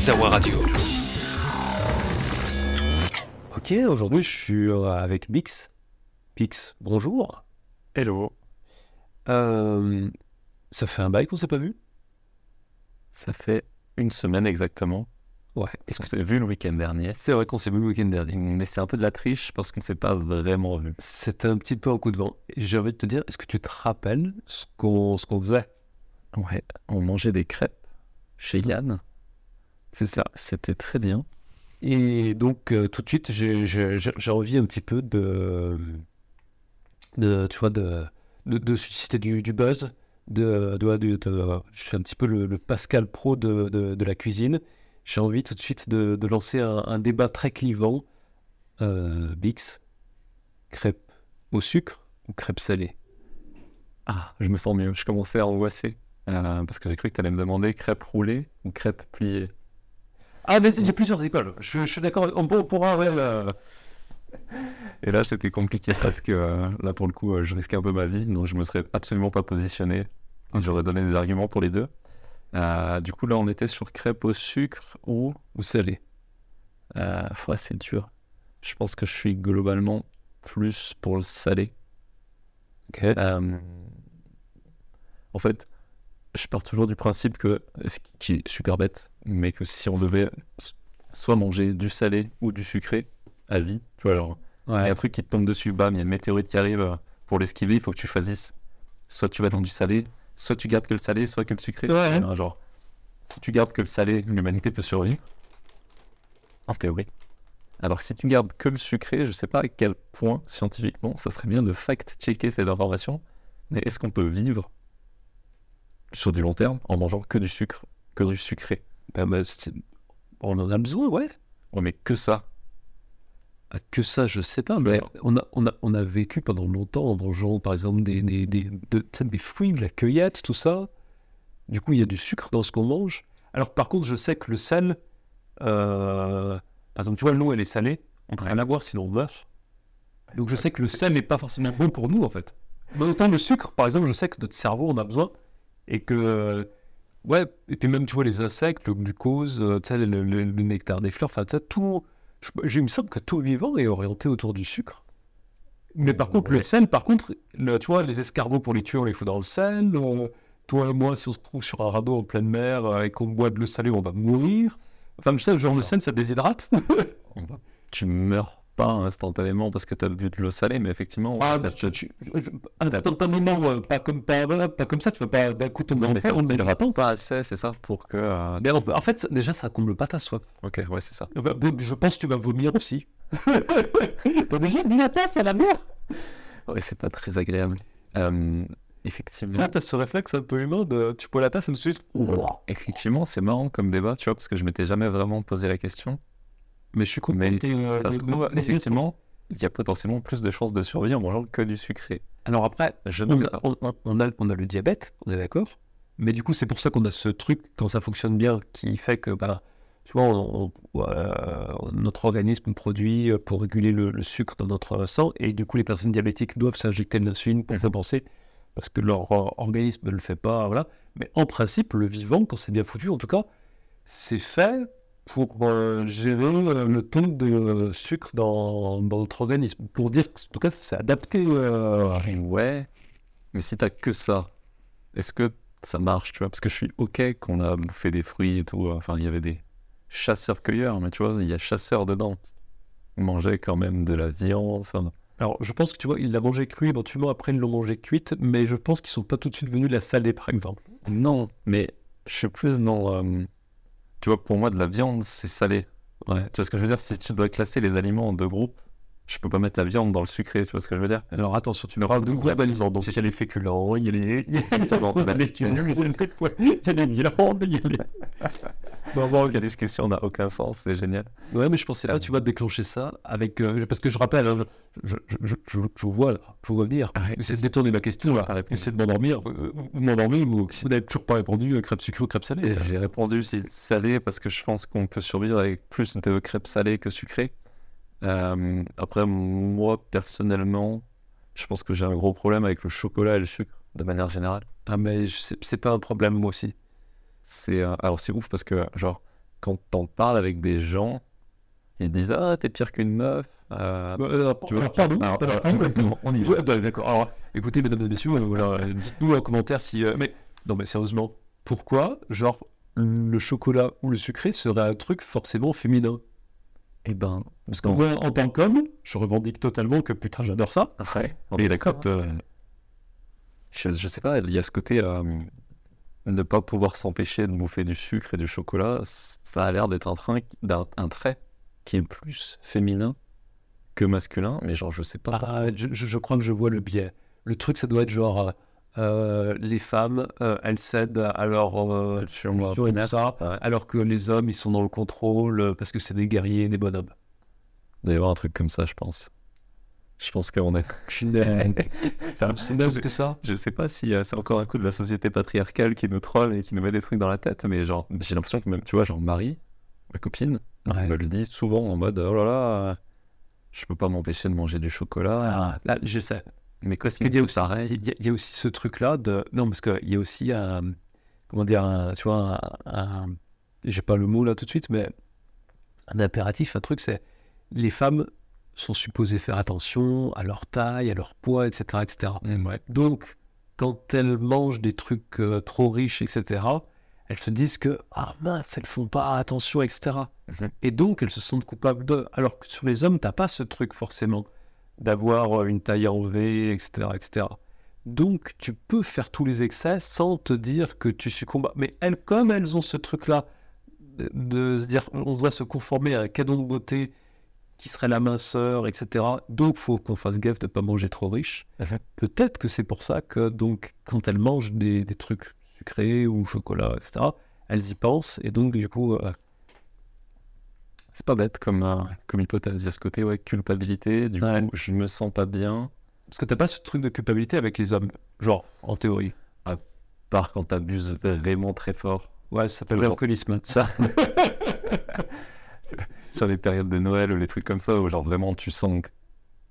Savoir Radio. Ok, aujourd'hui je suis euh, avec Bix. Bix, bonjour. Hello. Euh, ça fait un bail qu'on s'est pas vu? Ça fait une semaine exactement. Ouais. Est-ce que vous avez vu le week-end dernier C'est vrai qu'on s'est vu le week-end dernier. Mais c'est un peu de la triche parce qu'on ne s'est pas vraiment vu. C'était un petit peu un coup de vent. J'ai envie de te dire, est-ce que tu te rappelles ce qu'on ce qu'on faisait? Ouais, on mangeait des crêpes chez Yann. C'est ça. C'était très bien. Et donc euh, tout de suite, j'ai- envie un petit peu de, de tu vois, de, de, de susciter du, du buzz. De, je suis un petit peu le, le Pascal Pro de, la cuisine. J'ai envie tout de suite de, lancer un, un débat très clivant. Euh, Bix, crêpes au sucre ou crêpes salées Ah, je me sens mieux. Je commençais à angoisser. euh, parce que j'ai cru que tu allais me demander crêpes roulées ou crêpes pliées. Ah, mais j'ai plusieurs écoles. Je, je suis d'accord. On, on pourra. ouais, euh, Et là, c'était compliqué parce que euh, là, pour le coup, euh, je risquais un peu ma vie. Donc, je me serais absolument pas positionné. J'aurais donné des arguments pour les deux. Euh, du coup, là, on était sur crêpes au sucre ou ou salées. Euh, ouais, c'est dur. Je pense que je suis globalement plus pour le salé. Ok. Euh, en fait, je pars toujours du principe que, ce qui- est super bête, mais que si on devait soit manger du salé ou du sucré à vie, tu vois, genre, il y a un truc qui te tombe dessus, bam, il y a une météorite qui arrive, euh, pour l'esquiver, il faut que tu choisisses. Soit tu vas dans du salé, soit tu gardes que le salé, soit que le sucré. Ouais. Genre, si tu gardes que le salé, l'humanité peut survivre. En théorie. Alors que si tu gardes que le sucré, je sais pas à quel point scientifiquement ça serait bien de fact-checker cette information. Mais est-ce qu'on peut vivre sur du long terme en mangeant que du sucre, que du sucré Ben, ben, on en a besoin, ouais. Ouais, mais que ça. Ah, que ça, je sais pas, mais on a, on a, on a vécu pendant longtemps en mangeant, par exemple, des, des, des, de- des fruits, de la cueillette, tout ça. Du coup, il y a du sucre dans ce qu'on mange. Alors, par contre, je sais que le sel, euh, par exemple, tu vois, l'eau, elle est salée, on peut rien avoir sinon on meurt. Donc, je sais que le sel n'est pas forcément bon pour nous, en fait. Mais autant le sucre, par exemple, je sais que notre cerveau en a besoin et que. Ouais, et puis même, tu vois, les insectes, le glucose, euh, tu sais, le, le- le nectar des fleurs, enfin, tu sais, tout. Il me semble que tout vivant est orienté autour du sucre. Mais par contre, le sel, par contre, le- tu vois, les escargots pour les tuer, on les fout dans le sel. euh, toi et moi, si on se trouve sur un radeau en pleine mer euh, et qu'on boit de l'eau salée, on va mourir. Enfin, je sais, genre, le sel, ça déshydrate. On Tu meurs pas instantanément parce que tu as bu de l'eau salée, mais effectivement. Ah, ça mais te- tu- tu- je- instantanément, euh, pas comme, pas, voilà, pas comme ça, tu vas pas d'un coup tomber en fer, on est pas assez, c'est ça, pour que. euh, Mais en en fait, déjà, ça comble pas ta soif. Ok, ouais, c'est ça. Enfin, Je pense que tu vas vomir aussi. Bah, déjà, dis la tasse à la mer. Ouais, c'est pas très agréable. Euh, effectivement. Là, t'as ce réflexe un peu humain de tu bois la tasse et ensuite. Effectivement, c'est marrant comme débat, tu vois, parce que je m'étais jamais vraiment posé la question. Mais je suis content. Mais euh, Ça se le- trouve, le- effectivement, il y a potentiellement plus de chances de survie en mangeant que du sucré. Alors après, Je on a, on, a, on a le diabète, on est d'accord. Mais du coup, c'est pour ça qu'on a ce truc, quand ça fonctionne bien, qui fait que, bah, tu vois, on- on- euh, notre organisme produit euh, pour réguler le, le sucre dans notre sang. Et du coup, les personnes diabétiques doivent s'injecter de l'insuline pour compenser, parce que leur euh, organisme ne le fait pas. Voilà. Mais en principe, le vivant, quand c'est bien foutu, en tout cas, c'est fait pour euh, gérer euh, le taux de euh, sucre dans, dans notre organisme. Pour dire que, en tout cas, c'est adapté. Ouais, mais si t'as que ça, est-ce que ça marche, tu vois? Parce que je suis ok qu'on a bouffé des fruits et tout. Enfin, il y avait des chasseurs-cueilleurs, mais tu vois, il y a chasseurs dedans. On mangeait quand même de la viande. Enfin, Alors, je pense que tu vois, ils l'ont mangé cru, éventuellement après ils l'ont mangé cuite, mais je pense qu'ils sont pas tout de suite venus la saler, par exemple. non, mais je suis plus dans. euh, tu vois, pour moi, de la viande, c'est salé. Tu vois ce que je veux dire? Si tu dois classer les aliments en deux groupes, je peux pas mettre la viande dans le sucré, tu vois ce que je veux dire? Alors attention, tu me parles de donc il y a les féculents, il y a les... Il y a les légumes, il y a les pois- il y a les viandes, il y a les... Bon, bon, La discussion n'a aucun sens, c'est génial. Ouais, mais je pensais là, tu vas déclencher ça avec... euh, parce que je rappelle, hein, je, je, je, je, je vous vois là, je vous vois venir. Ah, Essayez de détourner ma question là. Essayez de m'endormir. euh, Vous m'endormez ou si vous n'avez toujours pas répondu, crêpes sucrées ou crêpes salées. Et J'ai répondu c'est salé parce que je pense qu'on peut survivre avec plus de crêpes salées que sucrées. Euh, après, moi, personnellement, je pense que j'ai un gros problème avec le chocolat et le sucre, de manière générale. Ah, mais c'est pas un problème, moi aussi. C'est euh, alors c'est ouf parce que genre quand t'en parles avec des gens, ils disent ah t'es pire qu'une meuf. euh, tu vois, alors, pardon, alors, alors, alors, exactement, on y va. Ouais, bah, D'accord. Alors, écoutez, mesdames et messieurs, euh, voilà, euh, dites-nous en commentaire si. euh, mais non, mais sérieusement, pourquoi, genre, le chocolat ou le sucré serait un truc forcément féminin? Eh ben Parce que moi, en tant qu'homme, je revendique totalement que putain, j'adore ça. ouais, on Mais est d'accord. euh, Je, je sais pas, il y a ce côté euh, ne pas pouvoir s'empêcher de bouffer du sucre et du chocolat, ça a l'air d'être un, train, d'un- un trait qui est plus féminin que masculin, mais genre je sais pas. ah, je, je- je crois que je vois le biais. Le truc, ça doit être genre. Euh, les femmes, euh, elles cèdent à leur euh, et tout ça, Ouais. alors que les hommes, ils sont dans le contrôle parce que c'est des guerriers, des bonhommes. Il doit y avoir un truc comme ça, je pense. Je pense qu'on est. C'est naze que ça. Je sais pas si c'est encore un coup de la société patriarcale qui nous troll et qui nous met des trucs dans la tête, mais genre, j'ai l'impression que même, tu vois, genre Marie, ma copine, Ouais. me le dit souvent en mode oh là là, je peux pas m'empêcher de manger du chocolat. Ah, là, je sais. Mais dit aussi, pareil il y a- il y a aussi ce truc-là de. Non, parce qu'il y a aussi un. Comment dire, un, tu vois, un. un- J'ai pas le mot là tout de suite, mais un impératif, un truc, c'est les femmes sont supposées faire attention à leur taille, à leur poids, etc. etc. Mm, ouais. Donc, quand elles mangent des trucs euh, trop riches, etc., elles se disent que, ah mince, elles font pas attention, etc. Mhm. Et donc, elles se sentent coupables de. Alors que sur les hommes, t'as pas ce truc forcément d'avoir euh, une taille en V, etc., etc. Donc, tu peux faire tous les excès sans te dire que tu succombes. Mais elles, comme elles ont ce truc-là de, se dire, on doit se conformer à un cadeau de beauté qui serait la minceur, etc. Donc, faut qu'on fasse gaffe de pas manger trop riche. Mhm. Peut-être que c'est pour ça que, donc, quand elles mangent des, des trucs sucrés ou chocolat, etc., elles y pensent. Et donc, du coup, euh, C'est pas bête comme, euh, comme hypothèse. Il y a ce côté ouais, culpabilité, du Ouais. coup, je me sens pas bien. parce que t'as pas ce truc de culpabilité avec les hommes. Genre, en théorie. Part quand t'abuses vraiment très fort. Ouais, ça s'appelle l'alcoolisme. Ça. Sur les périodes de Noël ou les trucs comme ça, où genre vraiment tu sens que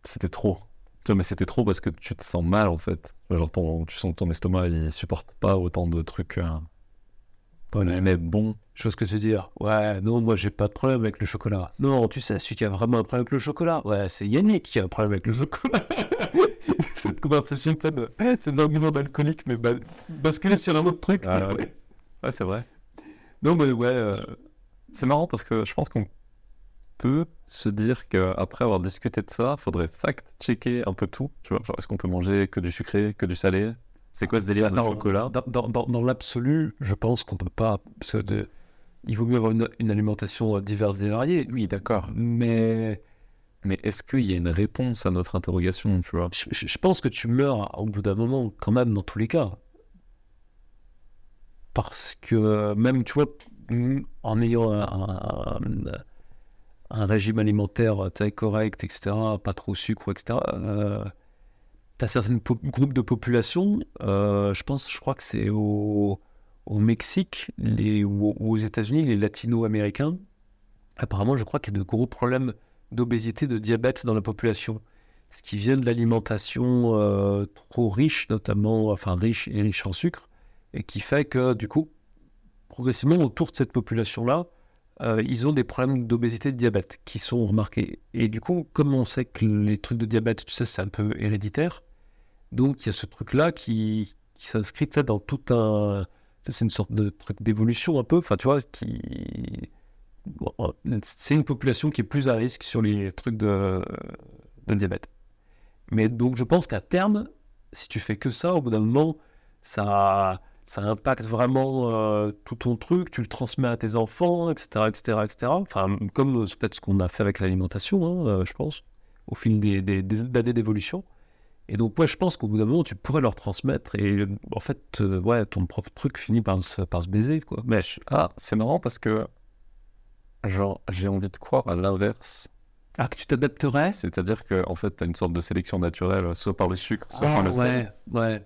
c'était trop. Tu vois, mais c'était trop parce que tu te sens mal en fait. Genre ton, tu sens que ton estomac il supporte pas autant de trucs. Euh, mais bon. Chose que te dire. Ouais, non, moi j'ai pas de problème avec le chocolat. Non, tu sais, celui qui a vraiment un problème avec le chocolat. Ouais, c'est Yannick qui a un problème avec le chocolat. Cette conversation pleine. C'est un argument d'alcoolique, mais ba- basculer sur un autre truc. Ah, ouais. Ouais, c'est vrai. Non, mais ouais. euh, C'est marrant parce que je pense qu'on peut se dire qu'après avoir discuté de ça, faudrait fact-checker un peu tout. Tu vois, genre est-ce qu'on peut manger que du sucré, que du salé? C'est quoi ce délire de chocolat Dans, dans- dans- dans l'absolu, je pense qu'on peut pas. Parce que de- il vaut mieux avoir une, une alimentation euh, diverse et variée. Oui, d'accord. Mais Mais est-ce qu'il y a une réponse à notre interrogation, tu vois? je, je- je pense que tu meurs au bout d'un moment, quand même, dans tous les cas. Parce que même, tu vois, en ayant un, un- un régime alimentaire euh, correct, etc., pas trop sucre, etc., tu as certains groupes de population, euh, je pense, je crois que c'est au, Mexique ou, aux États-Unis, les latino-américains, apparemment, je crois qu'il y a de gros problèmes d'obésité, de diabète dans la population ce qui vient de l'alimentation euh, trop riche, notamment, enfin riche et riche en sucre, et qui fait que du coup, progressivement autour de cette population-là, euh, ils ont des problèmes d'obésité et de diabète qui sont remarqués. Et du coup, comme on sait que les trucs de diabète, tu sais, c'est un peu héréditaire, donc il y a ce truc-là qui, qui s'inscrit dans tout un... C'est une sorte de truc d'évolution un peu, enfin tu vois, qui... bon, C'est une population qui est plus à risque sur les trucs de, de diabète. Mais donc je pense qu'à terme, si tu fais que ça, au bout d'un moment, ça, ça impacte vraiment euh, tout ton truc, tu le transmets à tes enfants, etc. etc., etc. Enfin, comme euh, peut-être ce qu'on a fait avec l'alimentation, hein, euh, je pense, au fil des, des années d'évolution. Et donc, ouais, je pense qu'au bout d'un moment, tu pourrais leur transmettre et en fait, euh, ouais, ton propre truc finit par se, par se baiser, quoi. Mais je- Ah, c'est marrant parce que, genre, j'ai envie de croire à l'inverse. Ah, que tu t'adapterais? C'est-à-dire que, en fait, tu as une sorte de sélection naturelle, soit par le sucre, soit Ah, par le sel. ouais, ouais.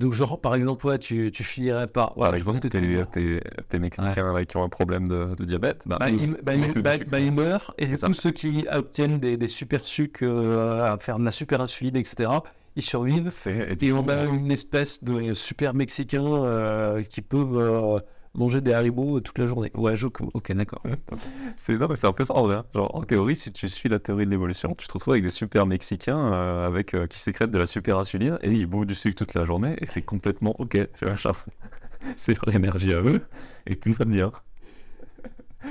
Donc, genre, par exemple, ouais, tu, tu finirais par. Par exemple, tu- t'es, t'es, t'es Mexicains qui ont un problème de, de diabète. Bah, Bah, ils, bah, ils- du bah, bah, ils meurent, et tous ceux qui obtiennent des, des super sucres, euh, à faire de la super insuline, etc., ils survivent. Et on a une espèce de super mexicains euh, qui peuvent euh, manger des haribots toute la journée. Ouais, je... ok, d'accord. C'est non, mais c'est un peu ça en vrai. hein. Genre, en théorie, si tu suis la théorie de l'évolution, tu te retrouves avec des super mexicains euh, avec, euh, qui sécrètent de la super insuline et ils bouffent du sucre toute la journée et c'est complètement ok. Tu c'est leur énergie à eux et tout va bien.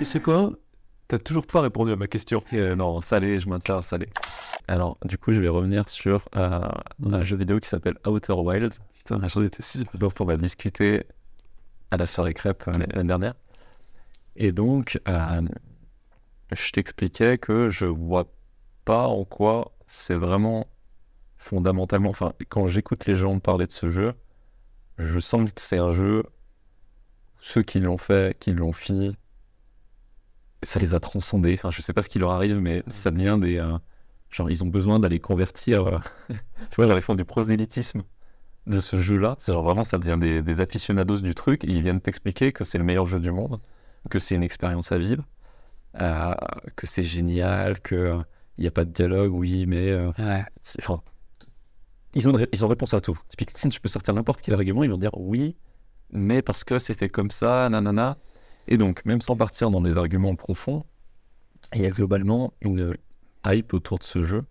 Et c'est quoi? T'as toujours pas répondu à ma question. Euh, non, salé, je maintiens salé. Alors, du coup, je vais revenir sur euh, un jeu vidéo qui s'appelle Outer Wilds, Putain, j'en étais sûr. dont on va discuter à la soirée crêpe euh, l'année dernière. Et donc, euh, je t'expliquais que je vois pas en quoi c'est vraiment fondamentalement. Enfin, quand j'écoute les gens parler de ce jeu, je sens que c'est un jeu. Ceux qui l'ont fait, qui l'ont fini, ça les a transcendés. Enfin, je sais pas ce qui leur arrive, mais ça devient des. euh, genre, ils ont besoin d'aller convertir. euh, tu vois, ils font du prosélytisme de ce jeu-là. C'est genre vraiment, ça devient des, des aficionados du truc. Et ils viennent t'expliquer que c'est le meilleur jeu du monde, que c'est une expérience à vivre, euh, que c'est génial, que il n'y a pas de dialogue, oui, mais. euh, Ouais. c'est- enfin, ils ont, ils ont réponse à tout. Typiquement, tu peux sortir n'importe quel argument, ils vont dire oui, mais parce que c'est fait comme ça, nanana. Et donc, même sans partir dans des arguments profonds, il y a globalement une hype autour de ce jeu.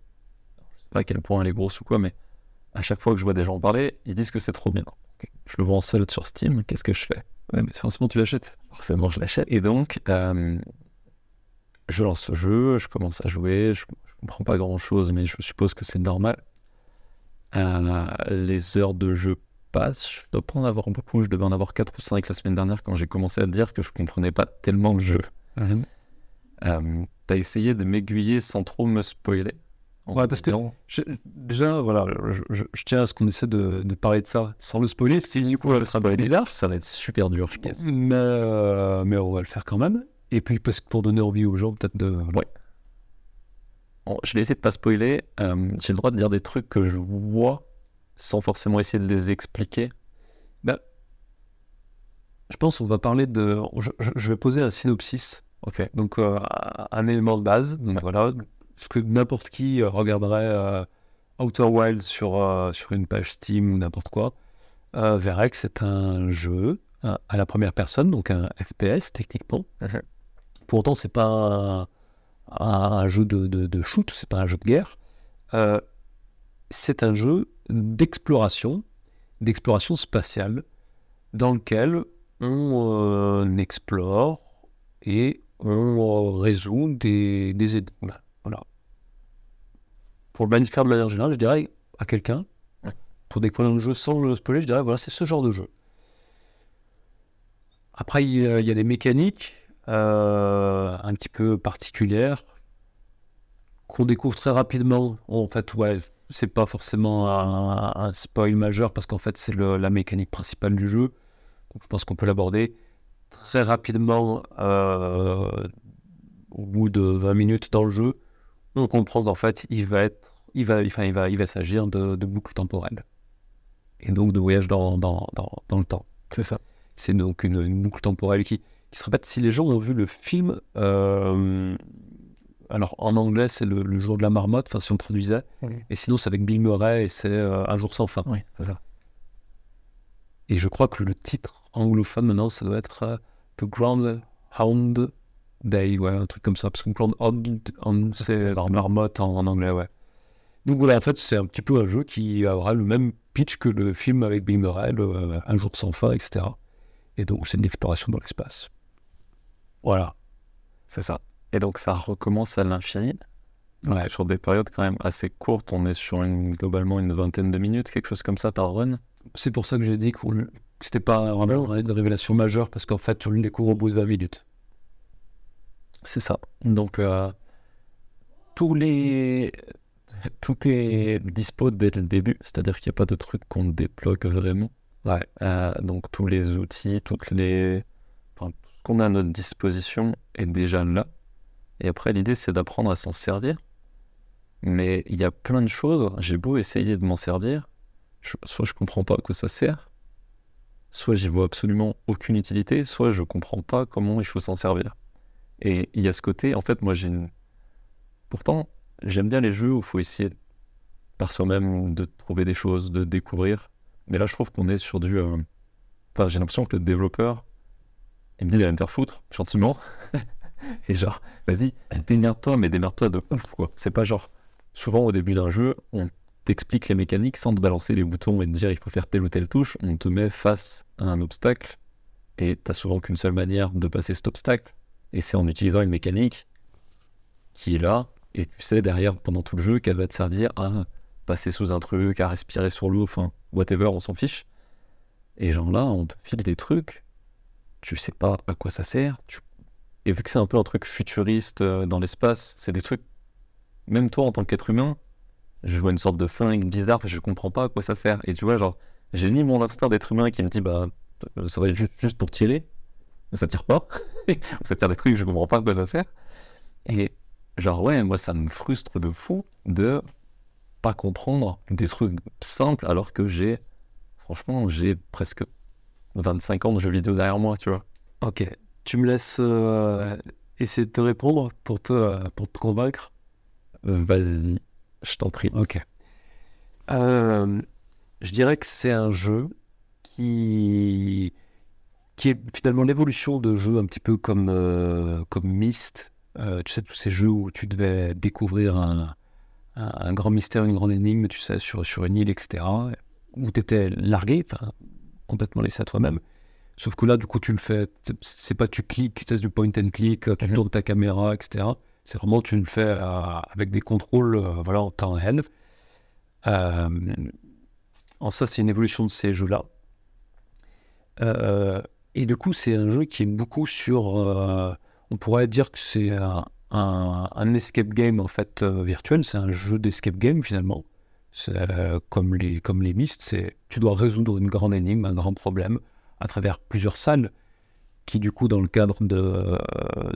Je sais pas à quel point elle est grosse ou quoi, mais à chaque fois que je vois des gens en parler, ils disent que c'est trop bien. Je le vois en solde sur Steam, qu'est-ce que je fais? Ouais, mais forcément, tu l'achètes. forcément je l'achète. Et donc, euh, je lance ce jeu, je commence à jouer, je, je comprends pas grand chose, mais je suppose que c'est normal. Euh, les heures de jeu passent, je dois pas en avoir beaucoup, je devais en avoir 4 ou 5 la semaine dernière quand j'ai commencé à dire que je comprenais pas tellement le jeu. Euh, T'as essayé de m'aiguiller sans trop me spoiler? Ouais, parce que- Je- déjà, voilà, je, je- je tiens à ce qu'on essaie de, de parler de ça sans le spoiler. C'est du coup, ça va être bizarre, ça va être super dur, je pense. mais, euh, mais on va le faire quand même. Et puis, parce que pour donner envie aux gens, peut-être de. Ouais. Bon, je vais essayer de pas spoiler. Euh, J'ai le droit de dire des trucs que je vois sans forcément essayer de les expliquer. Je pense qu'on va parler de. Je vais poser un synopsis, Ok. donc euh, un élément de base. Donc voilà, ce que n'importe qui euh, regarderait euh, Outer Wilds sur, euh, sur une page Steam ou n'importe quoi, verrait que c'est un jeu à la première personne, donc un FPS techniquement. Mhm. Pour autant, c'est pas un, un jeu de, de, de shoot, c'est pas un jeu de guerre. Euh, c'est un jeu d'exploration, d'exploration spatiale, dans lequel on euh, explore et on euh, résout des, des énigmes. Voilà. Pour le magnifier de manière générale, je dirais à quelqu'un, pour découvrir le jeu sans le spoiler, je dirais voilà, c'est ce genre de jeu. Après, il y a, des mécaniques euh, un petit peu particulières qu'on découvre très rapidement. En fait, ouais, c'est pas forcément un, spoil majeur parce qu'en fait, c'est la mécanique principale du jeu. Donc, je pense qu'on peut l'aborder très rapidement euh, au bout de 20 minutes dans le jeu. On comprend qu'en fait, il va être, il va, enfin, il va, il va s'agir de, de boucles temporelles et donc de voyage dans, dans, dans, dans le temps. C'est ça. C'est donc une, une boucle temporelle qui, qui se répète. Si les gens ont vu le film, euh, alors en anglais c'est le, le jour de la marmotte, enfin si on traduisait, Oui. et sinon c'est avec Bill Murray et c'est euh, Un jour sans fin. Oui, c'est ça. Et je crois que le titre anglophone maintenant ça doit être euh, The Groundhound Day, ouais, un truc comme ça, parce que Groundhound Hound, c'est marmotte. marmotte en, en anglais, ouais. Donc voilà, en fait c'est un petit peu un jeu qui aura le même pitch que le film avec Bill Murray, le, euh, Un jour sans fin, etc. Et donc c'est une exploration dans l'espace. Voilà. C'est ça. Et donc ça recommence à l'infini. Ouais. Sur des périodes quand même assez courtes, on est sur une, globalement une vingtaine de minutes, quelque chose comme ça par run. C'est pour ça que j'ai dit que c'était pas vraiment une révélation majeure, parce qu'en fait, tu le découvres au bout de 20 minutes. C'est ça. Donc euh, tous les tout est dispo dès le début, c'est-à-dire qu'il n'y a pas de truc qu'on débloque vraiment. Ouais. Euh, donc tous les outils, toutes les, enfin, tout ce qu'on a à notre disposition est déjà là. Et après l'idée c'est d'apprendre à s'en servir. Mais il y a plein de choses. J'ai beau essayer de m'en servir, je- soit je comprends pas à quoi ça sert, soit j'y vois absolument aucune utilité, soit je comprends pas comment il faut s'en servir. Et il y a ce côté, en fait, moi j'ai une. Pourtant, j'aime bien les jeux où il faut essayer par soi-même, de trouver des choses, de découvrir. Mais là, je trouve qu'on est sur du. euh, Enfin, j'ai l'impression que le développeur, il me dit d'aller me faire foutre, gentiment. Et genre, vas-y, démerde-toi, mais démerde-toi de ouf, quoi. C'est pas genre. Souvent, au début d'un jeu, on t'explique les mécaniques sans te balancer les boutons et te dire il faut faire telle ou telle touche. On te met face à un obstacle et t'as souvent qu'une seule manière de passer cet obstacle. Et c'est en utilisant une mécanique qui est là, et tu sais derrière pendant tout le jeu qu'elle va te servir à passer sous un truc, à respirer sur l'eau, enfin, whatever, on s'en fiche. Et genre là, on te file des trucs, tu sais pas à quoi ça sert, tu... et vu que c'est un peu un truc futuriste euh, dans l'espace, c'est des trucs, même toi en tant qu'être humain, je vois une sorte de flingue bizarre, je comprends pas à quoi ça sert. Et tu vois, genre, j'ai ni mon instinct d'être humain qui me dit, bah, ça va être juste, juste pour tirer, ça tire pas, ça tire des trucs, je comprends pas à quoi ça sert. Et genre, ouais, moi, ça me frustre de fou de pas comprendre des trucs simples alors que j'ai, franchement, j'ai presque 25 ans de jeux vidéo derrière moi, tu vois. Ok. Tu me laisses euh, essayer de te répondre pour te, euh, pour te convaincre? Euh, Vas-y, je t'en prie. Ok. Euh, je dirais que c'est un jeu qui, qui est finalement l'évolution de jeux un petit peu comme, comme Myst. Euh, tu sais, tous ces jeux où tu devais découvrir un, un, un grand mystère, une grande énigme, tu sais, sur, sur une île, etc. Où tu étais largué, complètement laissé à toi-même. Sauf que là, du coup, tu le fais, c'est- pas tu cliques, tu sais, du point and click, tu Mhm. tournes ta caméra, etc. C'est vraiment, tu le fais euh, avec des contrôles euh, voilà, en temps réel. En ça, c'est une évolution de ces jeux-là. Et du coup, c'est un jeu qui est beaucoup sur. Euh, on pourrait dire que c'est un, un- escape game en fait euh, virtuel. C'est un jeu d'escape game finalement. Euh, comme les comme les c'est tu dois résoudre une grande énigme, un grand problème à travers plusieurs salles qui du coup dans le cadre de euh,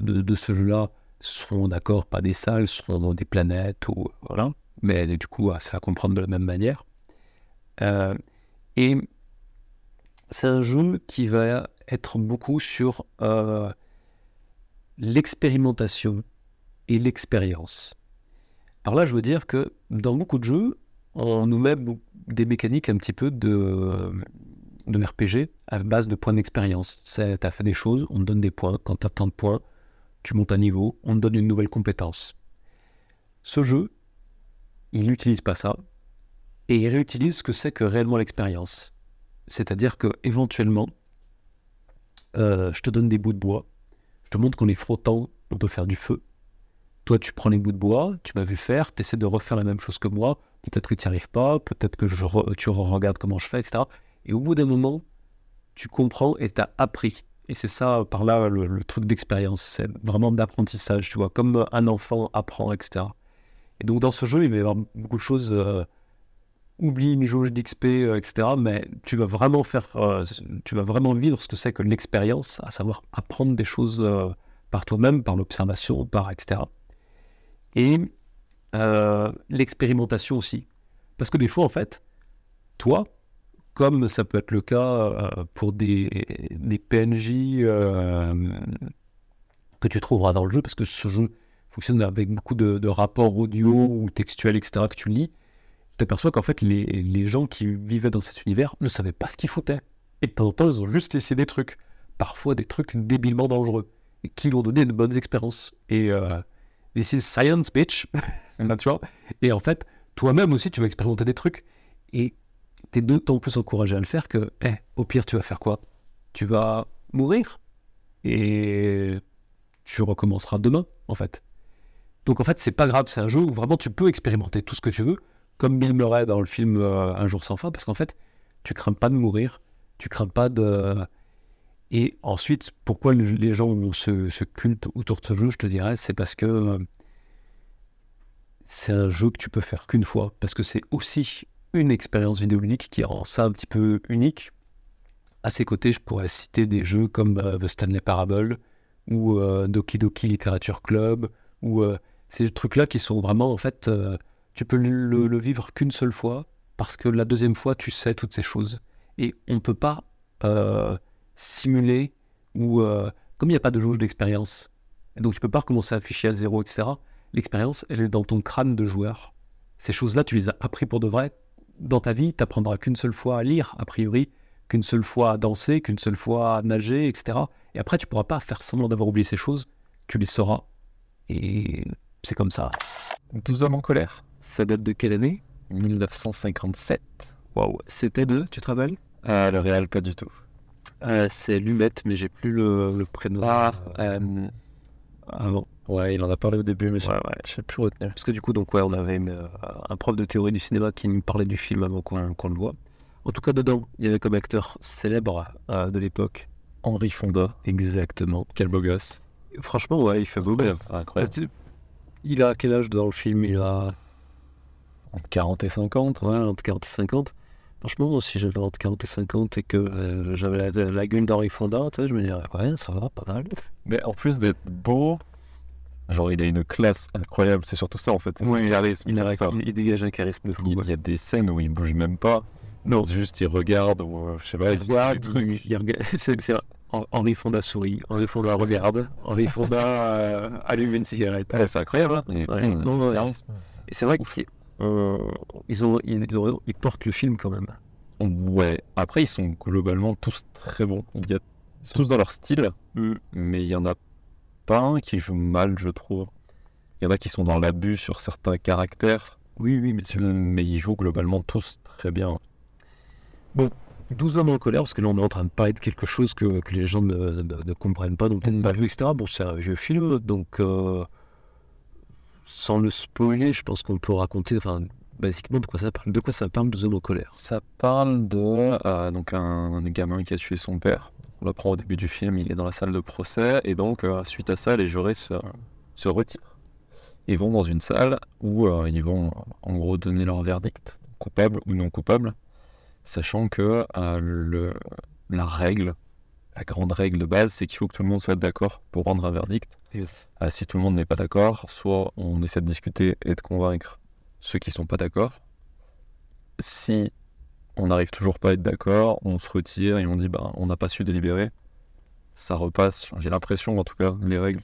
de, ce jeu-là seront d'accord pas des salles, seront des planètes ou voilà. Mais du coup, c'est à comprendre de la même manière. Euh, et c'est un jeu qui va être beaucoup sur euh, l'expérimentation et l'expérience. Par là, je veux dire que dans beaucoup de jeux, on nous met des mécaniques un petit peu de, de RPG à base de points d'expérience. Tu as fait des choses, on te donne des points. Quand tu as tant de points, tu montes un niveau, on te donne une nouvelle compétence. Ce jeu, il n'utilise pas ça et il réutilise ce que c'est que réellement l'expérience. C'est-à-dire que éventuellement, euh, je te donne des bouts de bois, te montre qu'en les frottant, on peut faire du feu. Toi, tu prends les bouts de bois, tu m'as vu faire, tu essaies de refaire la même chose que moi, peut-être que tu n'y arrives pas, peut-être que je re- tu regardes comment je fais, etc. Et au bout d'un moment, tu comprends et tu as appris. Et c'est ça, par là, le, le truc d'expérience, c'est vraiment d'apprentissage, tu vois, comme un enfant apprend, etc. Et donc dans ce jeu, il va y avoir beaucoup de choses. euh, oublie une jauge d'XP, euh, etc. Mais tu vas vraiment faire, euh, tu vas vraiment vivre ce que c'est que l'expérience, à savoir apprendre des choses euh, par toi-même, par l'observation, par etc. Et euh, l'expérimentation aussi, parce que des fois en fait, toi, comme ça peut être le cas euh, pour des, PNJ euh, que tu trouveras dans le jeu, parce que ce jeu fonctionne avec beaucoup de rapports audio ou textuels, etc., que tu lis, tu t'aperçois qu'en fait, les, les gens qui vivaient dans cet univers ne savaient pas ce qu'ils foutaient. Et de temps en temps, ils ont juste essayé des trucs, parfois des trucs débilement dangereux, et qui lui ont donné de bonnes expériences. Et euh, this is science, bitch. Tu vois et en fait, toi-même aussi, tu vas expérimenter des trucs. Et tu es d'autant plus encouragé à le faire que, eh, au pire, tu vas faire quoi? Tu vas mourir. Et tu recommenceras demain, en fait. Donc en fait, c'est pas grave, c'est un jeu où vraiment tu peux expérimenter tout ce que tu veux, comme Bill Murray dans le film euh, Un jour sans fin, parce qu'en fait, tu crains pas de mourir, tu crains pas de. Et ensuite, pourquoi le- les gens ont ce, ce culte autour de ce jeu, je te dirais, c'est parce que euh, c'est un jeu que tu peux faire qu'une fois, parce que c'est aussi une expérience vidéoludique qui rend ça un petit peu unique. À ses côtés, je pourrais citer des jeux comme euh, The Stanley Parable ou Doki Doki Literature Club ou ces trucs-là qui sont vraiment en fait, tu peux le, vivre qu'une seule fois parce que la deuxième fois, tu sais toutes ces choses et on ne peut pas euh, simuler ou euh, comme il n'y a pas de jauge d'expérience, donc tu peux pas recommencer à afficher à zéro, etc. L'expérience, elle est dans ton crâne de joueur. ces choses-là, tu les as appris pour de vrai. Dans ta vie, tu n'apprendras qu'une seule fois à lire, a priori, qu'une seule fois à danser, qu'une seule fois à nager, etc. Et après, tu pourras pas faire semblant d'avoir oublié ces choses. Tu les sauras. Et c'est comme ça. 12 hommes en colère. Ça date de quelle année? 1957. Waouh. C'était de, tu te rappelles? Ah, le réel, pas du tout. Euh, C'est Lumette, mais j'ai plus le, le prénom. Ah, Euh, avant. Ouais, il en a parlé au début, mais je Ouais, sais plus retenu. Parce que du coup, donc, ouais, on avait euh, un prof de théorie du cinéma qui nous parlait du film avant qu'on le voit. En tout cas, dedans, il y avait comme acteur célèbre euh, de l'époque. Henri Fonda. Exactement. Quel beau gosse. Franchement, ouais, il fait beau gosse. Incroyable. Il a quel âge dans le film? Il a Entre 40 et 50. ouais, entre 40 et 50. Franchement, si j'avais entre 40 et 50 et que euh, j'avais la, la gueule d'Henri Fonda, tu sais, je me dirais, ouais, ça va, pas mal. Mais en plus d'être beau, genre il a une classe incroyable. C'est surtout ça en fait. Son charisme, Il, a- ça. il- il dégage un charisme de fou. Il ouais. il y a des scènes où il bouge même pas. Non, juste il regarde ou euh, je sais pas, il regarde, fait des trucs. il- il regarde- c'est- c'est- Hen- Henri Fonda sourit, Henri Fonda regarde, Henri Fonda euh, allume une cigarette. Ouais, c'est incroyable. Hein. Et, Ouais. putain, Non, ouais. charisme. Et c'est vrai qu'ils euh, ils ont, ils, ils ont- ils portent le film quand même. Ouais. Après, ils sont globalement tous très bons. Il y a ils sont tous dans leur style, Mm. mais il y en a pas un qui joue mal, je trouve. Il y en a qui sont dans l'abus sur certains caractères, Oui, oui, sûr. mais ils jouent globalement tous très bien. 12 hommes en colère, parce que là on est en train de parler de quelque chose que, que les gens ne, ne- ne comprennent pas, donc peut-être pas vu, etc. Bon, c'est un vieux film, donc euh, sans le spoiler, je pense qu'on peut raconter, enfin, basiquement de quoi ça parle. De quoi ça parle, 12 hommes en colère? Ça parle de euh, donc un, gamin qui a tué son père. On l'apprend au début du film, il est dans la salle de procès, et donc euh, suite à ça, les jurés se, retirent. Ils vont dans une salle où euh, ils vont en gros donner leur verdict, coupable ou non coupable, sachant que le, la règle, la grande règle de base, c'est qu'il faut que tout le monde soit d'accord pour rendre un verdict. Yes. Euh, si tout le monde n'est pas d'accord, soit on essaie de discuter et de convaincre ceux qui sont pas d'accord. Si on n'arrive toujours pas à être d'accord, on se retire et on dit bah on n'a pas su délibérer. Ça repasse, j'ai l'impression en tout cas, les règles,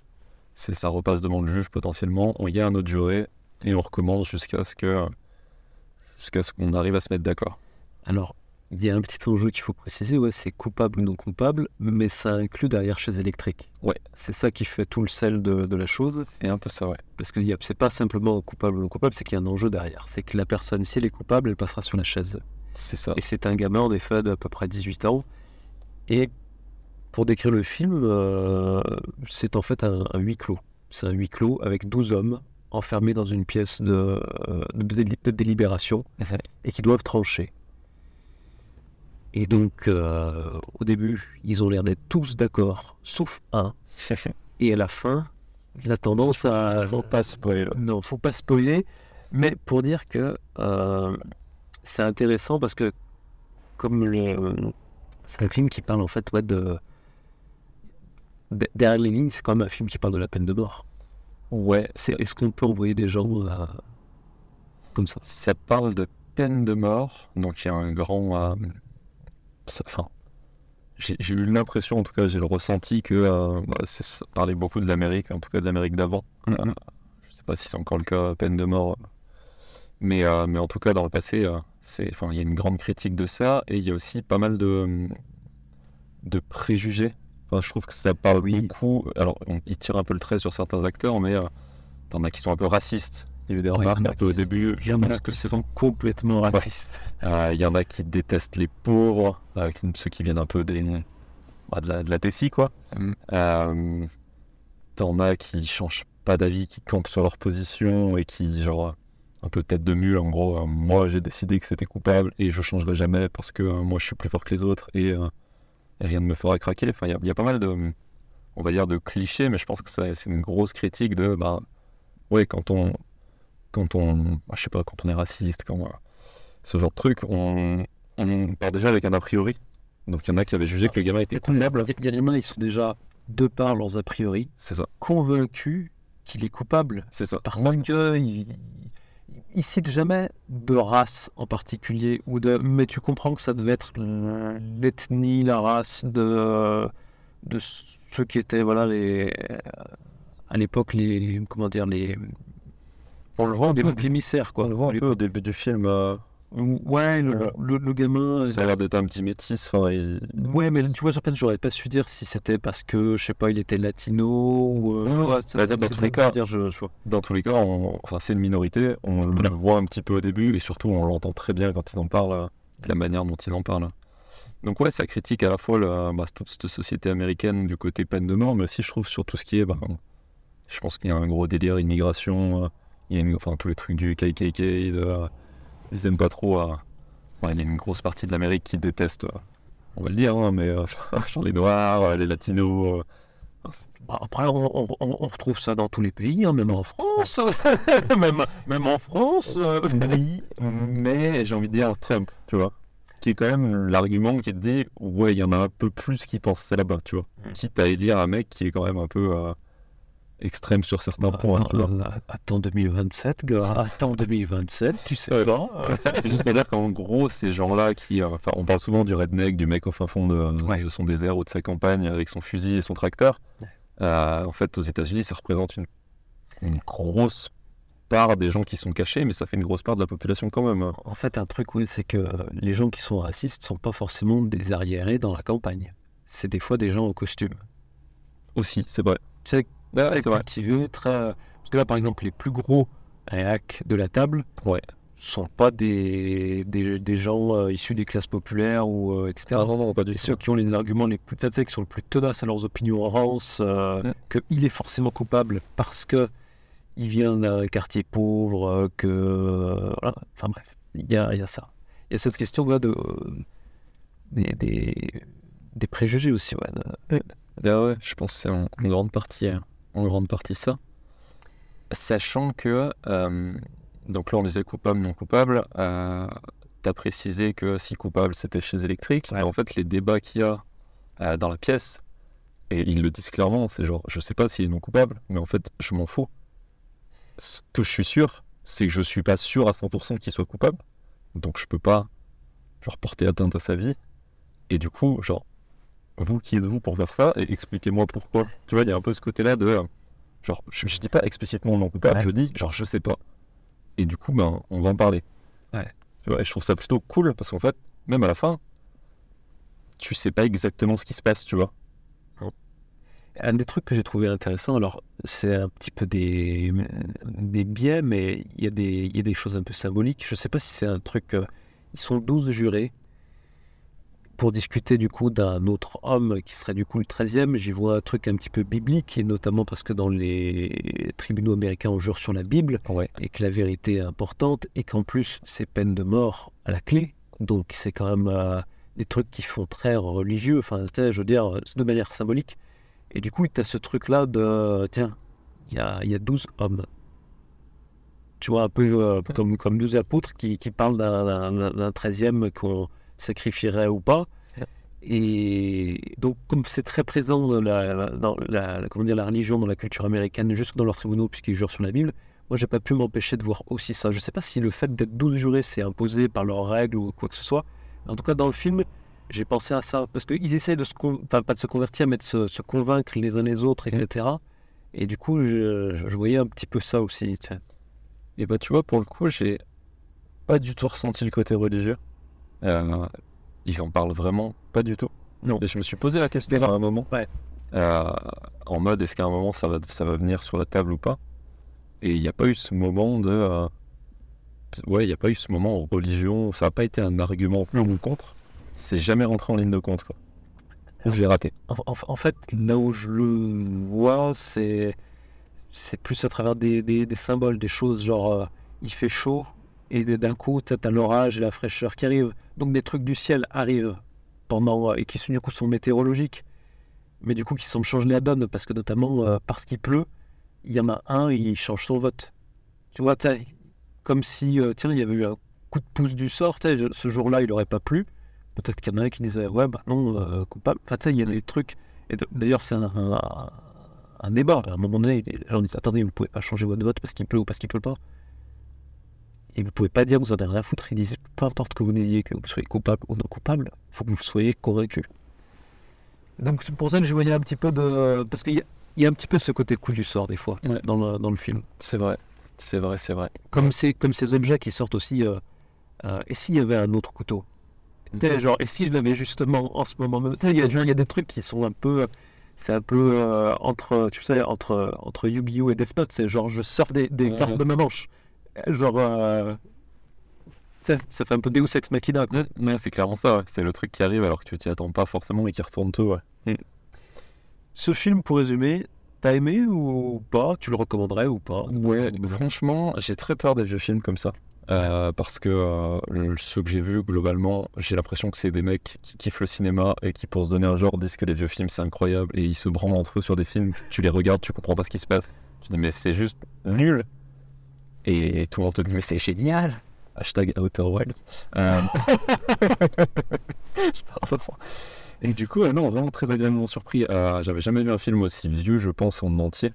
c'est ça repasse devant le juge potentiellement, il y a un autre juré et on recommence jusqu'à ce que jusqu'à ce qu'on arrive à se mettre d'accord. Alors, il y a un petit enjeu qu'il faut préciser, ouais, c'est coupable ou non coupable, mais ça inclut derrière chaise électrique. Ouais. C'est ça qui fait tout le sel de, de la chose. C'est un peu ça, ouais. Parce que c'est pas simplement coupable ou non coupable, c'est qu'il y a un enjeu derrière. C'est que la personne, si elle est coupable, elle passera sur la chaise. C'est ça. Et c'est un gamin, en effet, d'à peu près 18 ans. Et pour décrire le film, euh, c'est en fait un, un huis clos. C'est un huis clos avec 12 hommes enfermés dans une pièce de, euh, de déli- de délibération et qui doivent trancher. Et donc, euh, au début, ils ont l'air d'être tous d'accord, sauf un. Et à la fin, la tendance à... Faut pas spoiler. Non, faut pas spoiler, mais pour dire que euh, c'est intéressant parce que comme le, c'est un film qui parle en fait ouais, de, de- derrière les lignes, c'est quand même un film qui parle de la peine de mort. Ouais, est-ce qu'on peut envoyer des gens euh, comme ça? Ça parle de peine de mort, donc il y a un grand. euh, Enfin, j'ai eu l'impression, en tout cas, j'ai le ressenti que euh, bah, ça parlait beaucoup de l'Amérique, en tout cas de l'Amérique d'avant. Euh, je sais pas si c'est encore le cas, peine de mort. Mais, euh, mais en tout cas, dans le passé, il y a une grande critique de ça, et il y a aussi pas mal de, de préjugés. Enfin, je trouve que ça parle beaucoup. Alors, on, il tire un peu le trait sur certains acteurs, mais t'en as qui sont un peu racistes. Il y a eu des remarques un peu au début. Il y en a que sont complètement racistes. Euh, Il y en a qui détestent les pauvres, euh, ceux qui viennent un peu des, bah, de, la, de la Tessie, quoi. Mm. Euh, T'en as qui changent pas d'avis, qui campent sur leur position et qui, genre, un peu tête de mule, en gros, moi j'ai décidé que c'était coupable et je changerai jamais parce que moi je suis plus fort que les autres et, et rien ne me fera craquer. Enfin, il y a- il y, a pas mal de, on va dire, de clichés, mais je pense que c'est une grosse critique de, bah, ouais, quand on, quand on, bah, je sais pas, quand on est raciste, quand, ce genre de truc, on, on part déjà avec un a priori. Donc il y en a qui avaient jugé que le gamin était Il coupable. y en a, ils sont déjà, de par leurs a priori, ça, convaincus qu'il est coupable. c'est ça. Parce Même- que il, il cite jamais de race en particulier ou de mais tu comprends que ça devait être l'ethnie, la race de de ceux qui étaient voilà les à l'époque les comment dire les On le voit un peu, quoi. on le voit un peu au début du film. euh, Ouais, le, Ouais. le- le gamin. euh, ça a l'air d'être un petit métis. Enfin, il- Ouais, mais tu vois, fait, j'aurais pas su dire si c'était parce que, je sais pas, il était latino ou. euh, Ouais, ouais, ça, bah, c'est- dans tous les cas. dire, je, je vois. Dans tous les cas, on- enfin, c'est une minorité. On le voit un petit peu au début et surtout, on l'entend très bien quand ils en parlent, euh, la manière dont ils en parlent. Donc, ouais, ça critique à la fois la- bah, toute cette société américaine du côté peine de mort, mais aussi, je trouve, sur tout ce qui est. bah, je pense qu'il y a un gros délire immigration. Il y a une- enfin, tous les trucs du KKK. De, euh, ils aiment pas trop. euh, il y a une grosse partie de l'Amérique qui déteste, euh, on va le dire, hein, mais euh, genre les Noirs, les Latinos. euh, Bah, après, on, on- on- on retrouve ça dans tous les pays, hein, même en France. même, même en France. Oui, mais j'ai envie de dire Trump, tu vois. Qui est quand même l'argument qui te dit, ouais, il y en a un peu plus qui pensent ça là-bas, tu vois. Mm. Quitte à élire un mec qui est quand même un peu extrême sur certains points, tu vois. Attends, euh, attends 2027, gars. Attends 2027, tu sais Ouais. pas. euh, C'est juste pour dire qu'en gros, ces gens-là qui. euh, Enfin, on parle souvent du redneck, du mec au fin fond de, Ouais. de son désert ou de sa campagne avec son fusil et son tracteur. Euh, en fait, aux États-Unis, ça représente une, une grosse part des gens qui sont cachés, mais ça fait une grosse part de la population quand même. hein. En fait, un truc, oui, c'est que les gens qui sont racistes sont pas forcément des arriérés dans la campagne. C'est des fois des gens en costume. Aussi, c'est vrai. Tu sais, Ouais, très cultivés, très. Parce que là, par exemple, les plus gros réacs de la table Ouais. sont pas des, des, des gens euh, issus des classes populaires ou euh, etc. Ah non, non, pas du Et tout. ceux qui ont les arguments les plus sais, qui sont le plus tenaces à leurs opinions rances, euh, Mm. qu'il est forcément coupable parce que il vient d'un quartier pauvre, que voilà. enfin bref, il y a, y a ça. Il y a cette question voilà, de des, des, des préjugés aussi. Ouais, de- Ah ouais, je pense que c'est en, grande partie, euh, en grande partie ça. Sachant que, euh, donc là on disait coupable, non coupable, euh, t'as précisé que si coupable c'était chez Electric, mais en fait les débats qu'il y a euh, dans la pièce, et ils le disent clairement, c'est genre, je sais pas s'il est non coupable, mais en fait je m'en fous. Ce que je suis sûr, c'est que je suis pas sûr à 100% qu'il soit coupable, donc je peux pas genre porter atteinte à sa vie, et du coup, genre, vous qui êtes-vous pour faire ça et expliquez-moi pourquoi. Tu vois, il y a un peu ce côté-là de genre je, je dis pas explicitement non Ouais. je dis genre je sais pas. Et du coup ben on va en parler. Ouais. Tu vois, et je trouve ça plutôt cool parce qu'en fait même à la fin tu sais pas exactement ce qui se passe, tu vois. Un des trucs que j'ai trouvé intéressant, alors c'est un petit peu des, des biais, mais il y, a des, il y a des choses un peu symboliques. Je sais pas si c'est un truc. euh, ils sont 12 jurés pour discuter du coup d'un autre homme qui serait du coup le 13e. J'y vois un truc un petit peu biblique, et notamment parce que dans les tribunaux américains, on jure sur la Bible Ouais. et que la vérité est importante et qu'en plus c'est peine de mort à la clé. Donc c'est quand même euh, des trucs qui font très religieux, enfin je veux dire euh, de manière symbolique. Et du coup tu as ce truc là de tiens, il y a, y a 12 hommes. Tu vois, un peu euh, comme, comme 12 apôtres qui, qui parlent d'un 13e qu'on sacrifierait ou pas. Et donc, comme c'est très présent dans, la, dans comment dire, la religion, dans la culture américaine, juste dans leurs tribunaux, puisqu'ils jurent sur la Bible, moi, j'ai pas pu m'empêcher de voir aussi ça. Je sais pas si le fait d'être 12 jurés, c'est imposé par leurs règles ou quoi que ce soit. En tout cas, dans le film, j'ai pensé à ça. Parce qu'ils essaient de se, enfin, pas de se convertir, mais de se, se convaincre les uns les autres, etc. Et du coup, je, je voyais un petit peu ça aussi. Et bah tu vois pour le coup j'ai pas du tout ressenti le côté religieux. Euh, ils en parlent vraiment pas du tout. Non. Et je me suis posé la question à un moment. Ouais. Euh, en mode est-ce qu'à un moment ça va, ça va venir sur la table ou pas? Et il n'y a pas eu ce moment de. euh, Ouais, il n'y a pas eu ce moment en religion. Ça n'a pas été un argument pour ou contre. C'est jamais rentré en ligne de compte. Quoi. Je l'ai raté. En, en- en fait, là où je le vois, c'est c'est plus à travers des, des- des symboles, des choses genre euh, il fait chaud et d'un coup tu as l'orage et la fraîcheur qui arrivent. Donc des trucs du ciel arrivent pendant et qui du coup sont météorologiques, mais du coup qui semblent changer la donne parce que notamment euh, parce qu'il pleut, il y en a un il change son vote. Tu vois, comme si euh, tiens il y avait eu un coup de pouce du sort, ce jour-là il aurait pas plu. Peut-être qu'il y en a un qui disait ouais bah non euh, coupable. Enfin tu sais il y a des trucs. Et d'ailleurs c'est un, un- débat. À un moment donné, les gens disent attendez, vous pouvez pas changer votre vote parce qu'il pleut ou parce qu'il pleut pas. Et vous pouvez pas dire que vous en avez rien à foutre. Ils disent peu importe que vous disiez que vous soyez coupable ou non coupable, il faut que vous soyez convaincu. Donc pour ça je voyais un petit peu de. Parce qu'il y, a- il y a un petit peu ce côté coup du sort des fois Ouais. dans, le, dans le film. C'est vrai. C'est vrai, c'est vrai. Comme ces, comme ces objets qui sortent aussi. euh, euh, et s'il y avait un autre couteau? Sais, genre, et si je l'avais justement en ce moment même? Il y, a- y des trucs qui sont un peu. C'est un peu euh, entre, tu sais, entre, entre Yu-Gi-Oh! et Death Note. C'est genre, je sors des, des Ouais. cartes de ma manche. Genre. euh, ça fait un peu Deus Ex Machina. quoi. Ouais, c'est clairement ça. ouais. C'est le truc qui arrive alors que tu t'y attends pas forcément et qui retourne tout. Ouais. Ce film, pour résumer, t'as aimé ou pas? Tu le recommanderais ou pas? Ouais, franchement, j'ai très peur des vieux films comme ça. Euh, parce que euh, le- ceux que j'ai vus, globalement, j'ai l'impression que c'est des mecs qui kiffent le cinéma et qui, pour se donner un genre, disent que les vieux films c'est incroyable et ils se branlent entre eux sur des films. Tu les regardes, tu comprends pas ce qui se passe. Tu dis, mais c'est juste nul. Et tout le monde te dit, mais c'est génial. Hashtag Outer Wilds. Euh. Et du coup, euh, non, vraiment très agréablement surpris. Euh, J'avais jamais vu un film aussi vieux, je pense, en entier.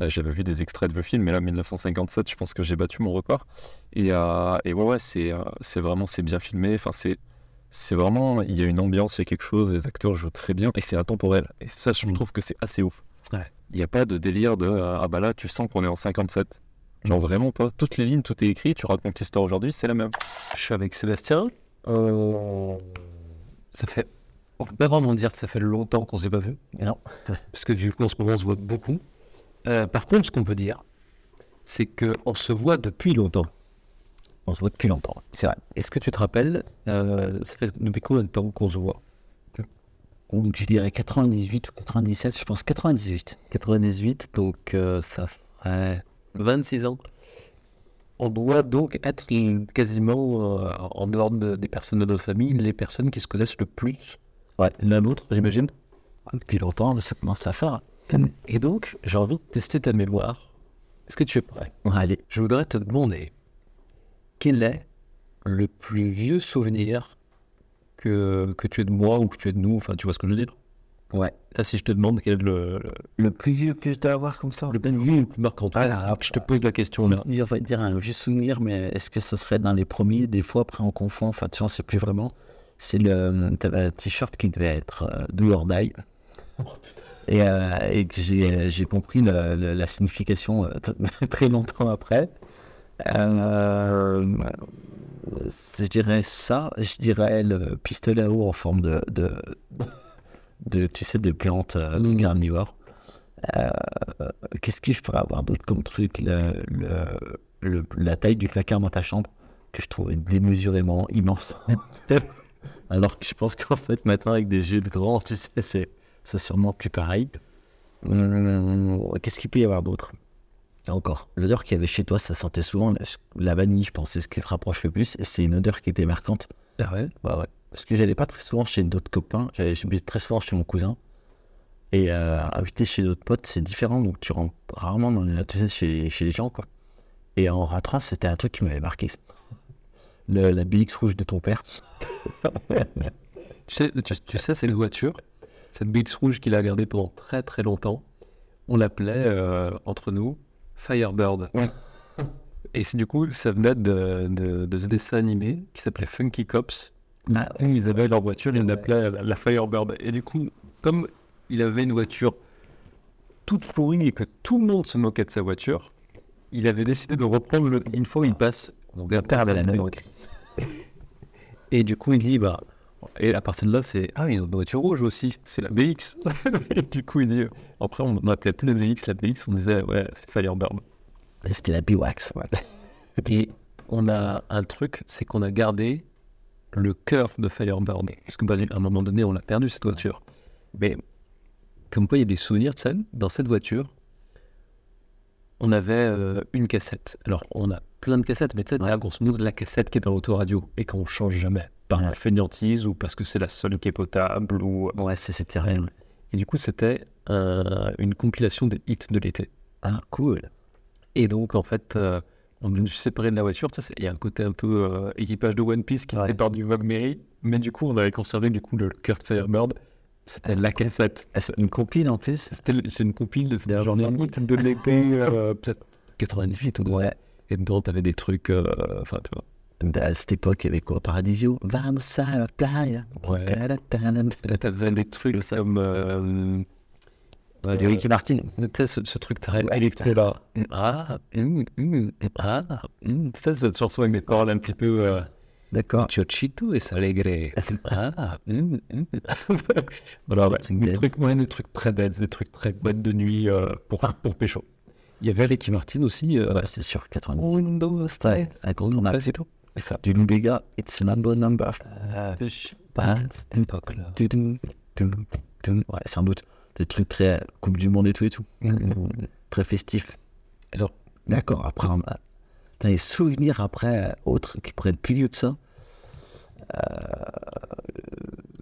Euh, J'avais vu des extraits de vieux films, mais là, 1957, je pense que j'ai battu mon record. Et, euh, et ouais, ouais, c'est c'est vraiment, c'est bien filmé. Enfin, c'est c'est vraiment, il y a une ambiance, il y a quelque chose, les acteurs jouent très bien et c'est intemporel. Et ça, je Mm. trouve que c'est assez ouf. Ouais. Il n'y a pas de délire de ah bah là, tu sens qu'on est en 57. Genre vraiment pas. Toutes les lignes, tout est écrit, tu racontes l'histoire aujourd'hui, c'est la même. Je suis avec Sébastien. Euh, Ça fait. On peut pas vraiment dire que ça fait longtemps qu'on s'est pas vu. Non. Parce que du coup, en ce moment, on se voit beaucoup. Euh, par contre, ce qu'on peut dire, c'est qu'on se voit depuis longtemps. On se voit depuis longtemps, c'est vrai. Est-ce que tu te rappelles, euh, ça fait depuis combien de temps qu'on se voit? Donc je dirais 98 ou 97, je pense 98. 98, donc euh, ça ferait 26 ans. On doit donc être quasiment, euh, en dehors de- des personnes de notre famille, les personnes qui se connaissent le plus. Ouais, l'un l'autre, j'imagine. Depuis longtemps, ça commence à faire. Et donc, j'ai envie de tester ta mémoire. Est-ce que tu es prêt? Ouais, allez. Je voudrais te demander quel est le plus vieux souvenir que, que tu es de moi ou que tu es de nous, enfin tu vois ce que je veux dire? Ouais. Là, si je te demande quel est le, le, Le plus vieux que je dois avoir comme ça, le plus vieux, le plus marquant, Ah là, je te pose la question là. dire, on va dire un vieux souvenir, mais est-ce que ça serait dans les premiers? Des fois, après, on confond. Enfin, tu vois, c'est plus vraiment. C'est le. T'avais un t-shirt qui devait être euh, Do or Die. Et, euh, et que j'ai j'ai compris le- le- la signification euh, t- très longtemps après. Euh, je dirais ça. Je dirais le pistolet à eau en forme de. de, de tu sais, de plante euh, Mm. Euh, Qu'est-ce que je pourrais avoir d'autre comme truc? Le, le, le- La taille du placard dans ta chambre, que je trouvais démesurément immense. Alors que je pense qu'en fait, maintenant, avec des yeux de grand, tu sais, c'est c'est sûrement plus pareil. Hum, Qu'est-ce qu'il peut y avoir d'autre? Encore, l'odeur qu'il y avait chez toi, ça sentait souvent la, la vanille, je pense, c'est ce qui se rapproche le plus. C'est une odeur qui était marquante. Ah ouais? Ouais, ouais. Parce que j'allais pas très souvent chez d'autres copains, j'allais très souvent chez mon cousin. Et euh, invité chez d'autres potes, c'est différent, donc tu rentres rarement dans les, tu sais, chez, chez les gens, quoi. Et en rentrant, c'était un truc qui m'avait marqué. Le, la BX rouge de ton père. Tu sais, tu, tu sais cette voiture, cette Beats rouge qu'il a gardée pendant très très longtemps, on l'appelait euh, entre nous Firebird. Ouais. Et c'est du coup, ça venait de, de, de ce dessin animé qui s'appelait Funky Cops. Ah, Ils avaient leur voiture, ils l'appelaient la, la Firebird. Et du coup, comme il avait une voiture toute pourrie et que tout le monde se moquait de sa voiture, il avait décidé de reprendre le. Une fois, il passe. Mon père avait la même. Et du coup, il dit, bah. Et à partir de là, c'est. Ah, il y a une voiture rouge aussi, c'est la BX. et du coup, il dit. Après, on n'appelait plus la BX, la BX, on disait, ouais, c'est Firebird. C'était la Biwax. Ouais. Et on a un truc, c'est qu'on a gardé le cœur de Firebird. Parce qu'à un moment donné, on l'a perdu cette voiture. Mais comme quoi, il y a des souvenirs de scène. Dans cette voiture, on avait euh, une cassette. Alors, on a plein de cassettes, mais tu sais, là, grosso modo, la cassette qui est dans l'autoradio et qu'on change jamais. Par Ouais. fainéantise ou parce que c'est la seule qui est potable. Ou... Ouais, c'est- rien. Et du coup, c'était un- une compilation des hits de l'été. Ah, cool. Et donc, en fait, euh, on est séparé de la voiture. Tu sais, Il y a un côté un peu euh, équipage de One Piece qui se Ouais. sépare du Vogue Mary. Mais du coup, on avait conservé du coup le Kurt Firebird. C'était la cassette. Ah, c'est Une compile en plus. C'est une compile de mis. hit de l'été, euh, peut-être 98 ou Ouais. Et dedans, t'avais des trucs. euh, Enfin, tu vois. À cette époque, il y avait quoi? Paradisio? Vamos a la playa. Ouais. Là, t'avais des trucs comme. Ouais, du Ricky Martin. Tu ce, ce truc très électro là. Ah, hum, hum, ah, hum. Tu sais, cette chanson avec des paroles un petit peu. Euh, D'accord. Chochito es alegre. Ah, hum, hum. voilà, ouais, des, trucs, ouais, des trucs très bêtes, des trucs très boîte de nuit euh, pour, pour pécho. Il y avait Ricky Martin aussi. Euh, Ouais, c'est sûr, 90. Windows Ouais, incontournable. c'est tout. Et ça. Du Lou Bega, it's number number. Euh, tudum, tudum. Ouais, sans doute. Des trucs très Coupe du Monde et tout et tout. très festif. Alors, D'accord, après, on a- t'as des souvenirs après, euh, autres qui pourraient être plus vieux que ça.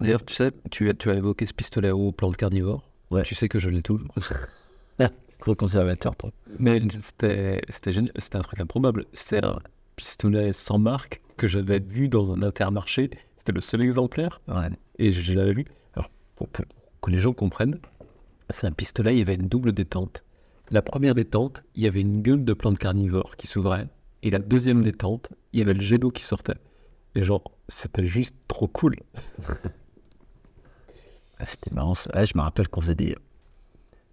D'ailleurs, tu sais, tu as, tu as évoqué ce pistolet au plante carnivore. Ouais. Tu sais que je l'ai toujours. Trop conservateur, toi. Mais c'était c'était génial, c'était un truc improbable. C'est un pistolet sans marque que j'avais vu dans un intermarché. C'était le seul exemplaire Ouais. et je, je l'avais vu. Alors, pour, pour que les gens comprennent, c'est un pistolet, il y avait une double détente. La première détente, il y avait une gueule de plante carnivore qui s'ouvrait. Et la deuxième détente, il y avait le jet d'eau qui sortait. Et genre, c'était juste trop cool. Ah, C'était marrant. ça. Ouais, je me rappelle qu'on faisait des,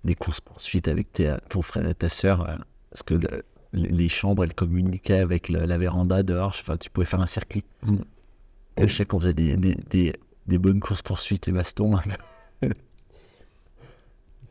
des courses-poursuites avec tes- ton frère et ta sœur. euh, parce que le- les les chambres, elles communiquaient avec le- la véranda dehors. Enfin, tu pouvais faire un circuit. Mm. Et je sais qu'on faisait des, des, des, des bonnes courses-poursuites et bastons.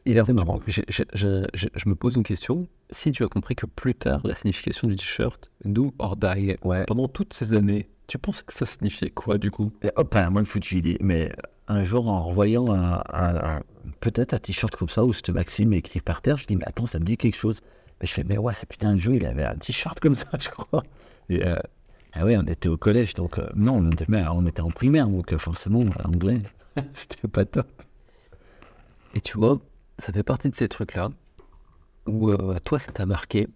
Il est marrant. Je, je- je- je- je me pose une question. Si tu as compris que plus tard, la signification du t-shirt Do or Die, Ouais. pendant toutes ces années, tu penses que ça signifiait quoi du coup? Et hop, un moins foutu idée. Mais un jour, en revoyant un, un- un- peut-être un t-shirt comme ça, où c'était Maxime écrit par terre, je dis, mais attends, ça me dit quelque chose. Mais je fais, mais ouais, putain, le jeu, il avait un t-shirt comme ça, je crois. Et euh, ah ouais, on était au collège, donc euh, non, on était, on était en primaire, donc euh, forcément, l'anglais, c'était pas top. Et tu vois, ça fait partie de ces trucs-là où euh, toi, ça t'a marqué,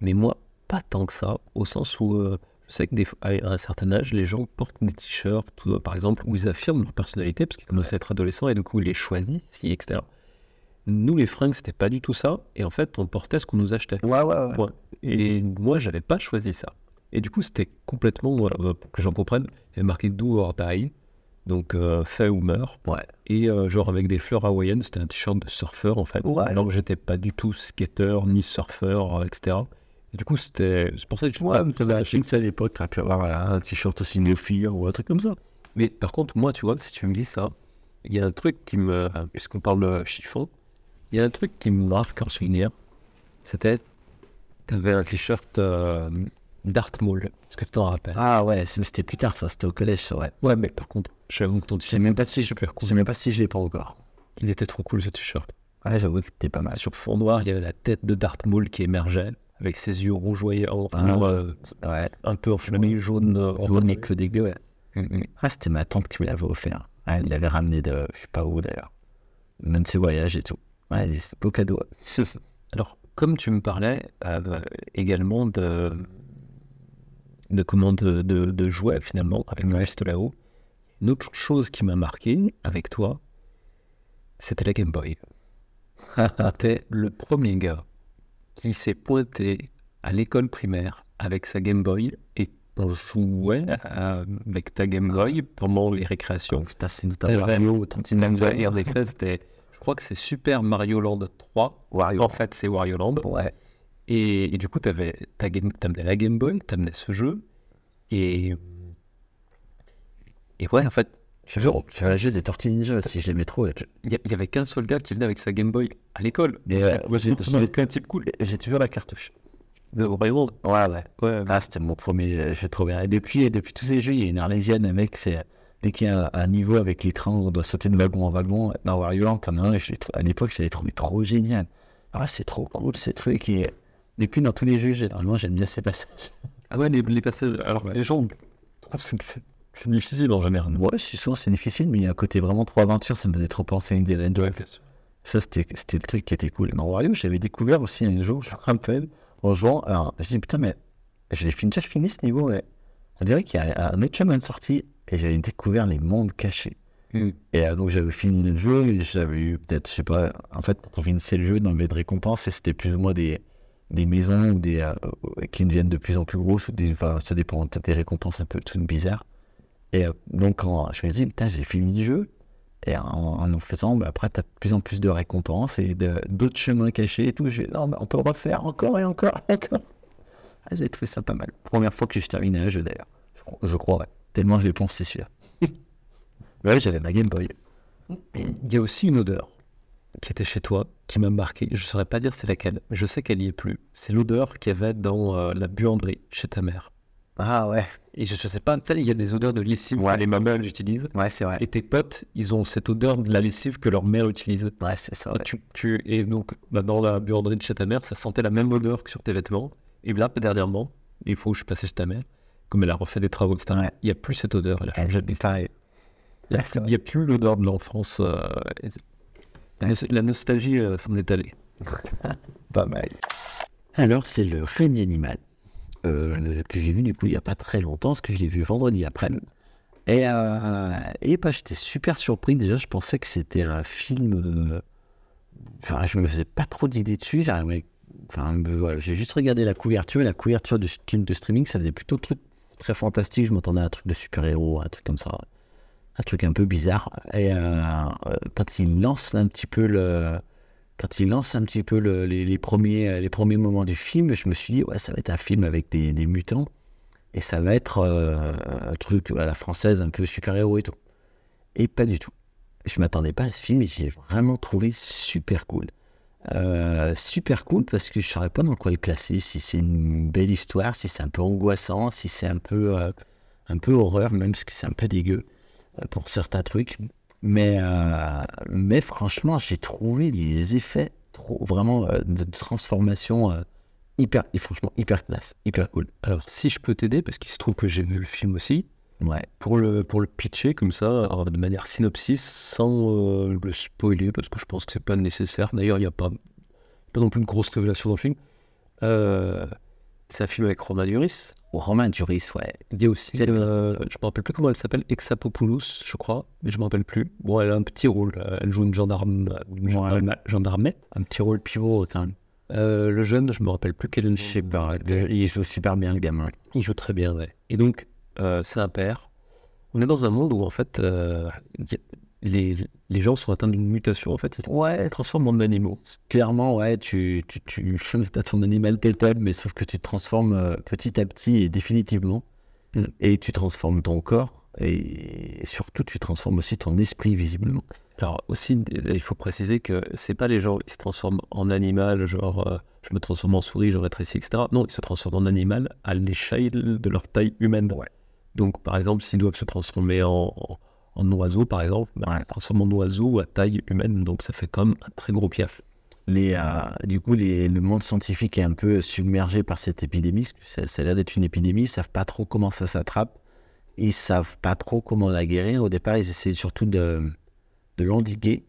mais moi, pas tant que ça, au sens où euh, je sais que des, fois, à un certain âge, les gens portent des t-shirts, par exemple, où ils affirment leur personnalité, parce qu'ils commencent à être adolescents et du coup, ils les choisissent, etc. Nous, les fringues, c'était pas du tout ça, et en fait, on portait ce qu'on nous achetait. Ouais, ouais, ouais. Et moi, j'avais pas choisi ça. Et du coup, c'était complètement, voilà, euh, pour que j'en comprenne, il y avait marqué Do or Die, donc euh, fait ou meurt. Ouais. Et euh, genre avec des fleurs hawaïennes, c'était un t-shirt de surfeur en fait. Ouais. Alors que j'étais pas du tout skater ni surfeur, euh, etc. Et du coup, c'était. C'est pour ça que je Ouais, mais t'avais un fixe à l'époque, t'aurais pu avoir un t-shirt aussi néophyre ou un truc comme ça. Mais par contre, moi, tu vois, si tu me dis ça, il y a un truc qui me. Puisqu'on parle de chiffon, il y a un truc qui me marque quand je suis né. C'était. T'avais un t-shirt euh, Dark Maul. Est-ce que tu t'en rappelles? Ah ouais, c'était plus tard, ça, c'était au collège, ça, ouais. Ouais, mais par contre, j'avoue que ton Je sais t-shirt. même pas si je, sais même pas si je l'ai pas encore. Il était trop cool ce t-shirt. Ouais, j'avoue que c'était pas mal. Sur fond noir, il y avait la tête de Darth Maul qui émergeait, avec ses yeux rougeoyants, Ah, euh, Ouais, un peu enflammés, jaune. euh, jaune et que dégueu, ouais. Mm, mm. Ah, c'était ma tante qui me l'avait offert. Ouais, elle l'avait ramené de je sais pas où d'ailleurs. Même ses voyages et tout. Ouais, c'est beau cadeau. Alors, comme tu me parlais euh, également de, de comment de, de, de jouets finalement avec le à eau, une autre chose qui m'a marqué avec toi, c'était la Game Boy. T'es le premier gars qui s'est pointé à l'école primaire avec sa Game Boy et on jouait à- avec ta Game Boy pendant les récréations. Putain, c'est pas lire des classes, c'était, je crois que c'est Super Mario Land 3. Wario. En fait, c'est Wario Land. Ouais. Et, et du coup, t'avais ta game, t'amenais la Game Boy, t'amenais ce jeu. Et, et ouais, en fait, J'avais juste des Tortues Ninja si je l'aimais trop. il y, avait qu'un seul gars qui venait avec sa Game Boy à l'école. Et ouais, Ouais, qu'un type cool. J'ai toujours la cartouche. De Land. Ouais, ouais. Ouais, Ah, c'était mon premier jeu trop bien. Et depuis, et depuis tous ces jeux, il y a une arlésienne avec. C'est, dès qu'il y a un, un niveau avec les trains, on doit sauter de wagon en wagon. Dans Wario Land, t'en as un, je à l'époque, je l'avais trouvé trop génial. Ah, c'est trop cool, ces trucs. Et depuis, dans tous les jeux, généralement, j'aime bien ces passages. Ah ouais, les, les passages. Alors, les gens trouvent que c'est, c'est difficile en général. Ouais, souvent, c'est difficile, mais il y a un côté vraiment trop aventure. Ça me faisait trop penser à Indiana Jones. Ouais. Ça, c'était, le truc qui était cool. Dans Wario, j'avais découvert aussi un jour, je me rappelle, en jouant. Alors, je dis, putain, mais j'ai déjà fini ce niveau. Et on dirait qu'il y a un autre chemin de sortie et j'avais découvert les mondes cachés. Mm. Et euh, donc, j'avais fini le jeu et j'avais eu peut-être, je sais pas, en fait, quand on finissait le jeu, dans le de récompense, et c'était plus ou moins des, des maisons ou des, euh, qui deviennent de plus en plus grosses, ou des, enfin, ça dépend, peut-être des récompenses un peu toutes bizarres. Et euh, donc, quand je me dis, putain, j'ai fini le jeu, Et en en, en faisant, bah, après, tu as de plus en plus de récompenses et d'autres chemins cachés et tout. Je non, mais on peut refaire encore et encore et encore. Ah, J'ai trouvé ça pas mal. Première fois que je terminais un jeu d'ailleurs. Je, cro- je crois, ouais. Tellement je l'ai poncé celui-là. ouais, j'avais ma Game Boy. Il y a aussi une odeur qui était chez toi, qui m'a marqué. Je ne saurais pas dire c'est laquelle, mais je sais qu'elle y est plus. C'est l'odeur qu'il y avait dans euh, la buanderie chez ta mère. Ah ouais. Et je ne sais pas, tu sais, il y a des odeurs de lessive Ouais. que les mamans utilisent. Ouais, c'est vrai. Et tes potes, ils ont cette odeur de la lessive que leur mère utilise. Ouais, c'est ça. Ouais. tu, tu- et donc, bah, dans la buanderie de chez ta mère, ça sentait la même odeur que sur tes vêtements. Et là, dernièrement, il faut que je suis passé chez ta mère, comme elle a refait des travaux, etc. Ouais. Il n'y a plus cette odeur. Elle a changé. pareil. Il n'y a plus l'odeur de l'enfance. euh, et c'est- la, la nostalgie euh, s'en est allée. Pas mal. Alors, c'est le règne animal euh, que j'ai vu du coup il n'y a pas très longtemps, parce que je l'ai vu vendredi après. Et, euh, et bah, j'étais super surpris. Déjà, je pensais que c'était un film. euh, Enfin, je me faisais pas trop d'idées dessus. J'arrivais- Enfin, voilà, j'ai juste regardé la couverture. La couverture du film de streaming, ça faisait plutôt truc très fantastique. Je m'attendais à un truc de super-héros, un truc comme ça. Un truc un peu bizarre. Et quand il lance un petit peu le quand il lance un petit peu le- les, premiers, euh, les premiers moments du film, je me suis dit, ouais, ça va être un film avec des, mutants. Et ça va être euh, un truc à la française, un peu super-héros et tout. Et pas du tout. Je m'attendais pas à ce film et j'ai vraiment trouvé super cool. Euh, super cool parce que je ne saurais pas dans quoi le classer, si c'est une belle histoire, si c'est un peu angoissant, si c'est un peu, un peu horreur, même parce que c'est un peu dégueu pour certains trucs. Mais, euh, mais franchement, j'ai trouvé les effets trop, vraiment euh, de transformation euh, hyper, et franchement hyper classe, hyper cool. Alors, si je peux t'aider, parce qu'il se trouve que j'ai vu le film aussi, Ouais. pour le, pour le pitcher comme ça, de manière synopsis, sans le spoiler, parce que je pense que c'est pas nécessaire. D'ailleurs, il n'y a pas, pas non plus de grosse révélation dans le film. C'est un film avec Romain Duris. Ou Romain Duris, ouais. Il y a aussi, euh, je me rappelle plus comment elle s'appelle, Exapopoulos, je crois, mais je me rappelle plus. Bon, elle a un petit rôle. euh, Elle joue une gendarme, une Ouais. gendarmette. Un petit rôle pivot quand même. Euh, le jeune, je me rappelle plus quel est le Je sais pas, il joue super bien le gamin. Il joue très bien, ouais. Et donc, euh, c'est un père. On est dans un monde où, en fait, euh, les, les gens sont atteints d'une mutation, en fait. Ils Ouais. se transforment en animaux. Clairement, ouais, tu, tu, tu as ton animal tel tel, mais sauf que tu te transformes euh, petit à petit et définitivement. Mm. Et tu transformes ton corps et, surtout tu transformes aussi ton esprit visiblement. Alors, aussi, il faut préciser que c'est pas les gens qui se transforment en animal, genre euh, je me transforme en souris, je rétrécis, etc. Non, ils se transforment en animal à l'échelle de leur taille humaine. Ouais. Donc, par exemple, s'ils doivent se transformer en, en, en oiseau, par exemple, bah, Ouais. transforment en oiseau à taille humaine. Donc, ça fait quand même un très gros piaf. Les, euh, du coup, les- le monde scientifique est un peu submergé par cette épidémie. Ça, ça a l'air d'être une épidémie. Ils savent pas trop comment ça s'attrape. Ils savent pas trop comment la guérir. Au départ, ils essaient surtout de, de l'endiguer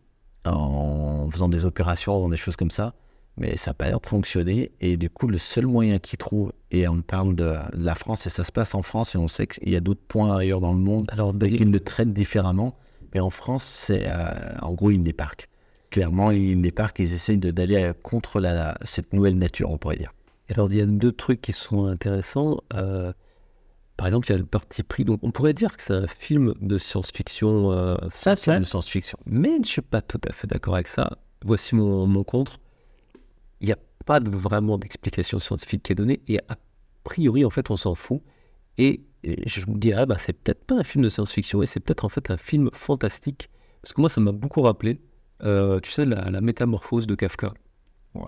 en faisant des opérations, en faisant des choses comme ça. Mais ça n'a pas l'air de fonctionner. Et du coup, le seul moyen qu'ils trouvent, et on parle de, la France, et ça se passe en France, et on sait qu'il y a d'autres points ailleurs dans le monde Alors, qu'ils le traitent différemment. Mais en France, c'est euh, en gros, ils débarquent. Clairement, ils débarquent, ils essayent d'aller contre la, cette nouvelle nature, on pourrait dire. Alors, il y a deux trucs qui sont intéressants. Euh, par exemple, il y a le parti pris. Donc, on pourrait dire que c'est un film de science-fiction. euh, Ça, c'est de science-fiction. mais je ne suis pas tout à fait d'accord avec ça. Voici mon, mon contre. Pas de- vraiment d'explication scientifique qui est donnée. Et a priori, en fait, on s'en fout. Et, et je me dirais, bah, c'est peut-être pas un film de science-fiction, et c'est peut-être en fait un film fantastique. Parce que moi, ça m'a beaucoup rappelé, euh, tu sais, la, la métamorphose de Kafka.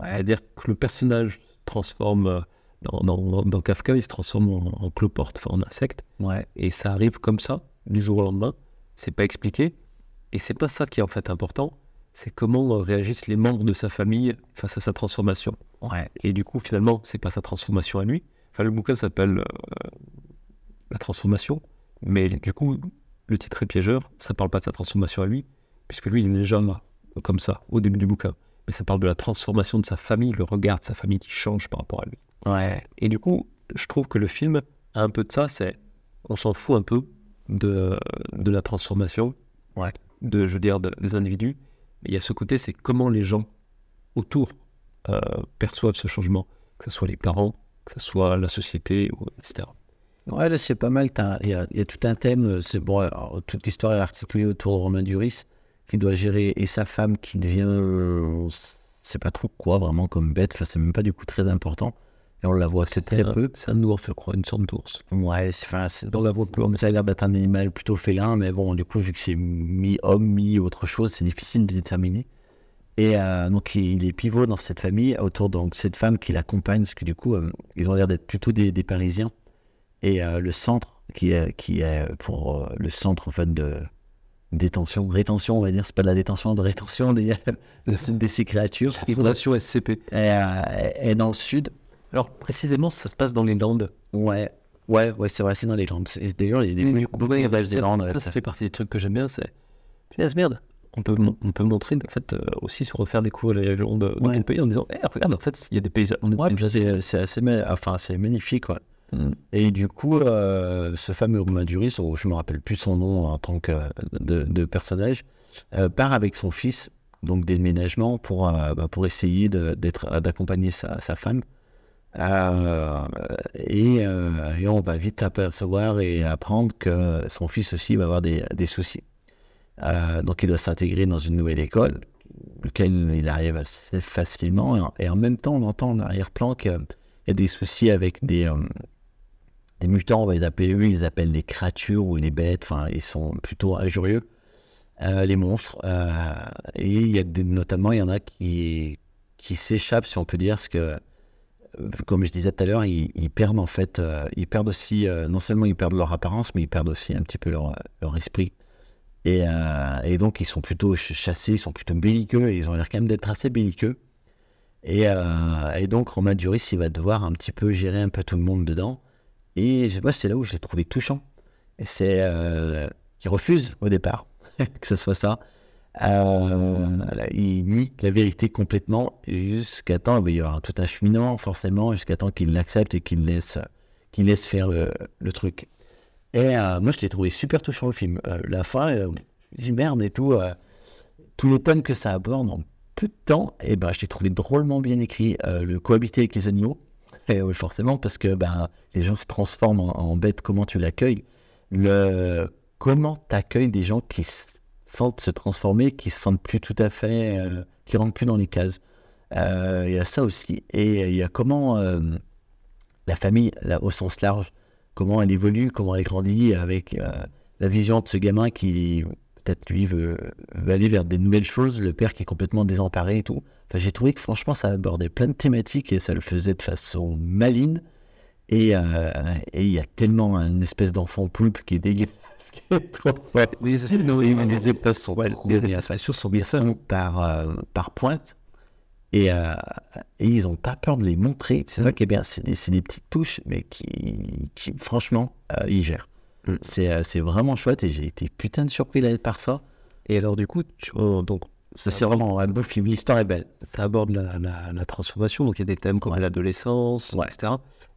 C'est-à-dire que le personnage se transforme euh, dans, dans- dans Kafka, il se transforme en, en cloporte, enfin en insecte, Ouais. et ça arrive comme ça, du jour au lendemain. C'est pas expliqué, et c'est pas ça qui est en fait important. C'est comment réagissent les membres de sa famille face à sa transformation. Ouais. Et du coup, finalement, c'est pas sa transformation à lui. Enfin, le bouquin s'appelle euh, La transformation, mais du coup, le titre est piégeur. Ça parle pas de sa transformation à lui, puisque lui, il est déjà là, comme ça, au début du bouquin. Mais ça parle de la transformation de sa famille, le regard de sa famille qui change par rapport à lui. Ouais. Et du coup, je trouve que le film a un peu de ça, c'est on s'en fout un peu de, de la transformation, Ouais. de, je veux dire, de- des individus. Mais il y a ce côté, c'est comment les gens autour euh, perçoivent ce changement, que ce soit les parents, que ce soit la société, etc. Ouais, là, c'est pas mal. Il y, a- tout un thème. euh, C'est bon, toute l'histoire est articulée autour de Romain Duris. qui doit gérer et sa femme qui devient, euh, c'est pas trop quoi vraiment comme bête, enfin c'est même pas du coup très important. Et on la voit c'est très un- peu. C'est un ours, je crois, une sorte d'ours. Ouais, c'est- enfin, On la voit peu. ça a l'air d'être un animal plutôt félin, mais bon, du coup, vu que c'est mi-homme, mi-autre chose, c'est difficile de déterminer. Et euh, donc, il, est pivot dans cette famille, autour de cette femme qui l'accompagne, parce que du coup, euh, ils ont l'air d'être plutôt des, des Parisiens. Et euh, le centre, qui est, qui est pour le centre, en fait, de détention, rétention, on va dire, c'est pas de la détention, de rétention des, de, de ces créatures. Fondation SCP. est, est dans le sud. Alors, précisément, ça se passe dans les Landes. Ouais, ouais, ouais, c'est vrai, c'est dans les Landes. Et D'ailleurs, il y a des ouais, paysages des Landes. ça, ouais, ça fait partie des trucs que j'aime bien. C'est punaise merde. On peut, mon- on peut montrer en fait euh, aussi se refaire découvrir les régions de, de Ouais. pays en disant Eh, regarde en fait il y a des paysages Ouais, des c'est assez enfin, c'est magnifique. quoi. Mm. Et du coup, euh, ce fameux Romain Duris, je me rappelle plus son nom en tant que de, de personnage, euh, part avec son fils, donc déménagement, pour, bah, pour essayer d'être- d'accompagner sa, sa femme. Euh, et, euh, et on va vite apercevoir et apprendre que son fils aussi va avoir des, des soucis. Euh, donc il doit s'intégrer dans une nouvelle école, lequel il arrive assez facilement. Et en, même temps, on entend en arrière-plan qu'il y a des soucis avec des, des mutants, on va les appeler eux, ils appellent les créatures ou les bêtes, enfin ils sont plutôt injurieux, les monstres. Et il y a notamment, il y en a qui, qui s'échappent, si on peut dire, parce que, comme je disais tout à l'heure, ils, perdent en fait, euh, ils perdent aussi, euh, non seulement ils perdent leur apparence, mais ils perdent aussi un petit peu leur, leur esprit. Et, euh, donc ils sont plutôt ch- chassés, ils sont plutôt belliqueux, ils ont l'air quand même d'être assez belliqueux. Et, donc Romain Duris, il va devoir un petit peu gérer un peu tout le monde dedans. Et pas, c'est là où je l'ai trouvé touchant. C'est qu'il refuse au départ que ce soit ça. Euh, il nie la vérité complètement jusqu'à temps, il y aura tout un cheminement forcément, jusqu'à temps qu'il l'accepte et qu'il laisse, qu'il laisse faire le, truc. Et euh, moi, je l'ai trouvé super touchant le film. Euh, la fin, je me dis merde et tout, tous les thèmes que ça aborde en peu de temps, et ben, je l'ai trouvé drôlement bien écrit. Le cohabiter avec les animaux, oui, forcément, parce que ben, les gens se transforment en, bêtes, comment tu l'accueilles? Le, Comment tu accueilles des gens qui sentent se transformer, qui se sentent plus tout à fait, euh, qui rentrent plus dans les cases Euh, Il y a ça aussi. Et il y a comment euh, la famille, au sens large, comment elle évolue, comment elle grandit avec euh, la vision de ce gamin qui peut-être lui veut, aller vers des nouvelles choses, le père qui est complètement désemparé et tout. Enfin, j'ai trouvé que franchement ça abordait plein de thématiques et ça le faisait de façon maligne. Et et il y a tellement une espèce d'enfant poulpe qui est dégueulasse, qui est trop fort. les, mais les épaisses sont Ouais, les les épaisses sont sont par, euh, par pointe et, euh, et ils n'ont pas peur de les montrer. C'est ça qui est bien. C'est des, des petites touches, mais qui, qui franchement, euh, ils gèrent. Mm. C'est euh, c'est vraiment chouette et j'ai été putain de surpris là, par ça. et alors du coup tu- oh, donc Ça, C'est vraiment un beau film. L'histoire est belle. ça aborde la, la- la transformation, donc il y a des thèmes comme Ouais. l'adolescence, Ouais. etc.